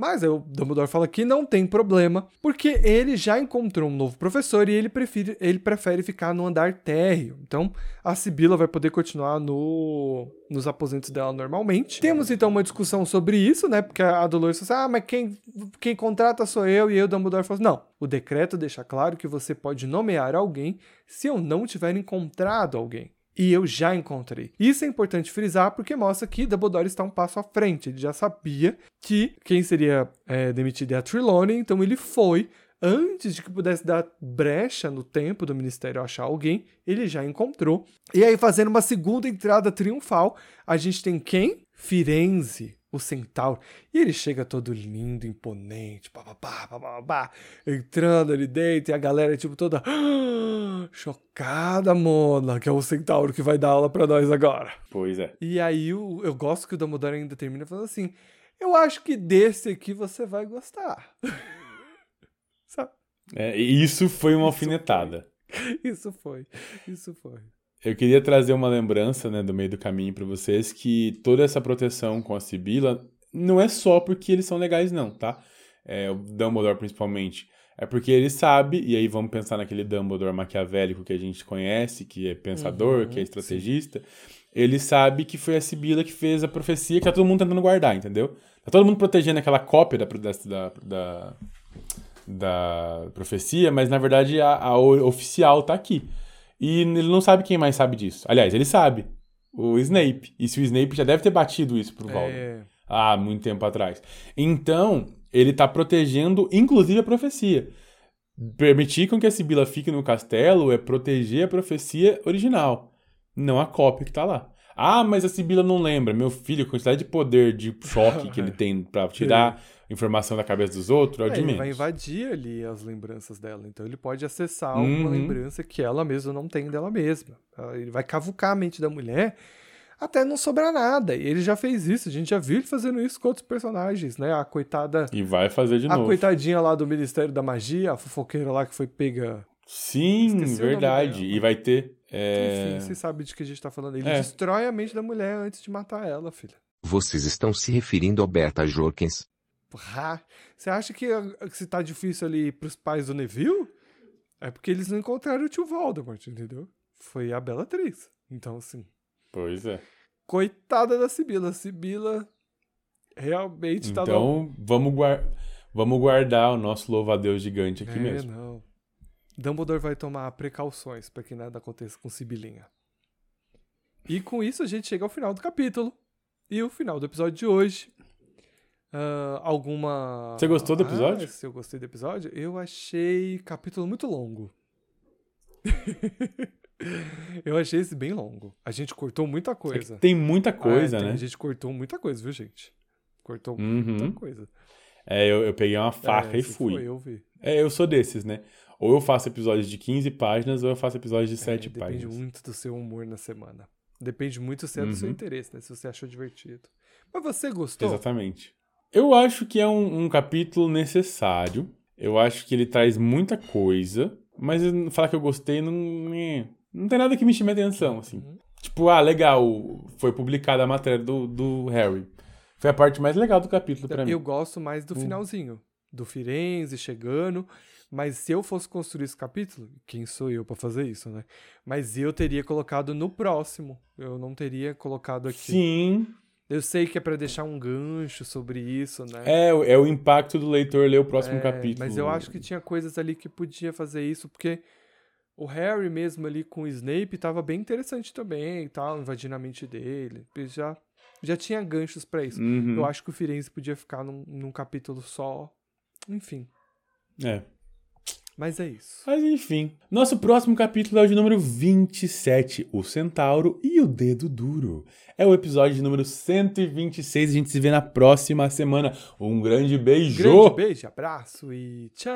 Mas o Dumbledore fala que não tem problema, porque ele já encontrou um novo professor e ele prefere, ele prefere ficar no andar térreo. Então, a Sibila vai poder continuar no, nos aposentos dela normalmente. Temos então uma discussão sobre isso, né? Porque a Dolores fala assim, ah, mas quem, quem contrata sou eu. E aí o Dumbledore fala assim, não, o decreto deixa claro que você pode nomear alguém se eu não tiver encontrado alguém e eu já encontrei. Isso é importante frisar porque mostra que Dumbledore está um passo à frente. Ele já sabia que quem seria é, demitido é a Trelawney, então ele foi antes de que pudesse dar brecha no tempo do ministério achar alguém, ele já encontrou. E aí, fazendo uma segunda entrada triunfal, a gente tem quem? Firenze, o centauro. E ele chega todo lindo, imponente, papapá, papapá, entrando ali dentro, e a galera, tipo, toda ah, chocada, Mona, que é o centauro que vai dar aula pra nós agora. Pois é. E aí eu, eu gosto que o Dumbledore ainda termina falando assim: eu acho que desse aqui você vai gostar. Sabe? É, isso foi uma alfinetada. Isso foi, isso foi. Eu queria trazer uma lembrança, né, do meio do caminho pra vocês, que toda essa proteção com a Sibila não é só porque eles são legais, não, tá? É, o Dumbledore, principalmente. É porque ele sabe, e aí vamos pensar naquele Dumbledore maquiavélico que a gente conhece, que é pensador, Uhum, que é estrategista. Ele sabe que foi a Sibila que fez a profecia que tá todo mundo tentando guardar, entendeu? Tá todo mundo protegendo aquela cópia da, da, da, da profecia, mas na verdade a, a oficial tá aqui. E ele não sabe quem mais sabe disso. Aliás, ele sabe. O Snape. E se o Snape já deve ter batido isso pro Voldemort É, há muito tempo atrás. Então, ele tá protegendo, inclusive, a profecia. Permitir com que a Sibila fique no castelo é proteger a profecia original, não a cópia que tá lá. Ah, mas a Sibila não lembra. Meu filho, a quantidade de poder de choque que ele tem pra tirar informação da cabeça dos outros é o é, de ele vai invadir ali as lembranças dela. Então ele pode acessar uma Uhum. lembrança que ela mesma não tem dela mesma. Ah, Ele vai cavucar a mente da mulher até não sobrar nada. E ele já fez isso. A gente já viu ele fazendo isso com outros personagens, né? A coitada. E vai fazer de A novo. coitadinha lá do Ministério da Magia, a fofoqueira lá que foi pega. Sim, verdade. E vai ter. é, Enfim, você sabe de que a gente tá falando. Ele É. destrói a mente da mulher antes de matar ela, filha. Vocês estão se referindo ao Berta Jorkins? Você acha que, que se tá difícil ali pros pais do Neville? É porque eles não encontraram o tio Voldemort, entendeu? Foi a Bellatrix. Então, assim, Pois é. coitada da Sibila. Sibila realmente tá Então, vamos, guar... vamos guardar o nosso louva-a-Deus gigante aqui é, mesmo. não. Dumbledore vai tomar precauções pra que nada aconteça com Sibilinha. E com isso a gente chega ao final do capítulo. E o final do episódio de hoje. Ah, alguma. Você gostou do episódio? Ah, se eu gostei do episódio? Eu achei capítulo muito longo. eu achei esse bem longo. A gente cortou muita É coisa. tem muita coisa, Ah, tem- né? A gente cortou muita coisa, viu, gente? Cortou Uhum. muita coisa. É, eu, eu peguei uma faca É, e fui. Foi, eu vi. É, eu sou desses, né? Ou eu faço episódios de 15 páginas, ou eu faço episódios de 7 É, depende páginas. muito do seu humor na semana. Depende muito se é do seu Uhum. interesse, né? Se você achou divertido. Mas você gostou? Exatamente. Eu acho que é um, um capítulo necessário. Eu acho que ele traz muita coisa. Mas falar que eu gostei não. Não tem nada que me chame a atenção, assim. Uhum. Tipo, ah, legal, foi publicada a matéria do, do Harry. Foi a parte mais legal do capítulo pra mim. Eu gosto mais Hum. do finalzinho. Do Firenze chegando. Mas se eu fosse construir esse capítulo, quem sou eu pra fazer isso, né? Mas eu teria colocado no próximo. Eu não teria colocado aqui. Sim. Eu sei que é pra deixar um gancho sobre isso, né? É, o- é o impacto do leitor ler o próximo É, capítulo. Mas eu acho que tinha coisas ali que podia fazer isso, porque o Harry mesmo ali com o Snape tava bem interessante também tal, invadindo a mente dele. Ele Já, já tinha ganchos pra isso. Uhum. Eu acho que o Firenze podia ficar num, num capítulo só. Enfim. É. Mas é isso. Mas enfim. Nosso próximo capítulo é o de número 27, O Centauro e o Dedo Duro. É o episódio de número 126. A gente se vê na próxima semana. Um grande beijo! Grande beijo, abraço e tchau.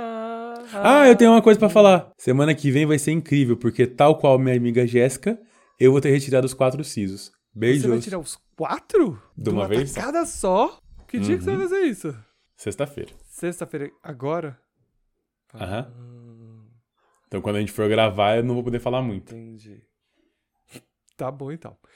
Ah, eu tenho uma coisa pra falar. Semana que vem vai ser incrível, porque tal qual minha amiga Jéssica, eu vou ter retirado os quatro sisos. Beijos. Você vai tirar os quatro? De uma vez só. tacada só? Que dia que você Uhum. vai fazer isso? Sexta-feira. Sexta-feira, agora? Aham. Ah, Então quando a gente for gravar, eu não vou poder falar muito. entendi. Tá bom então.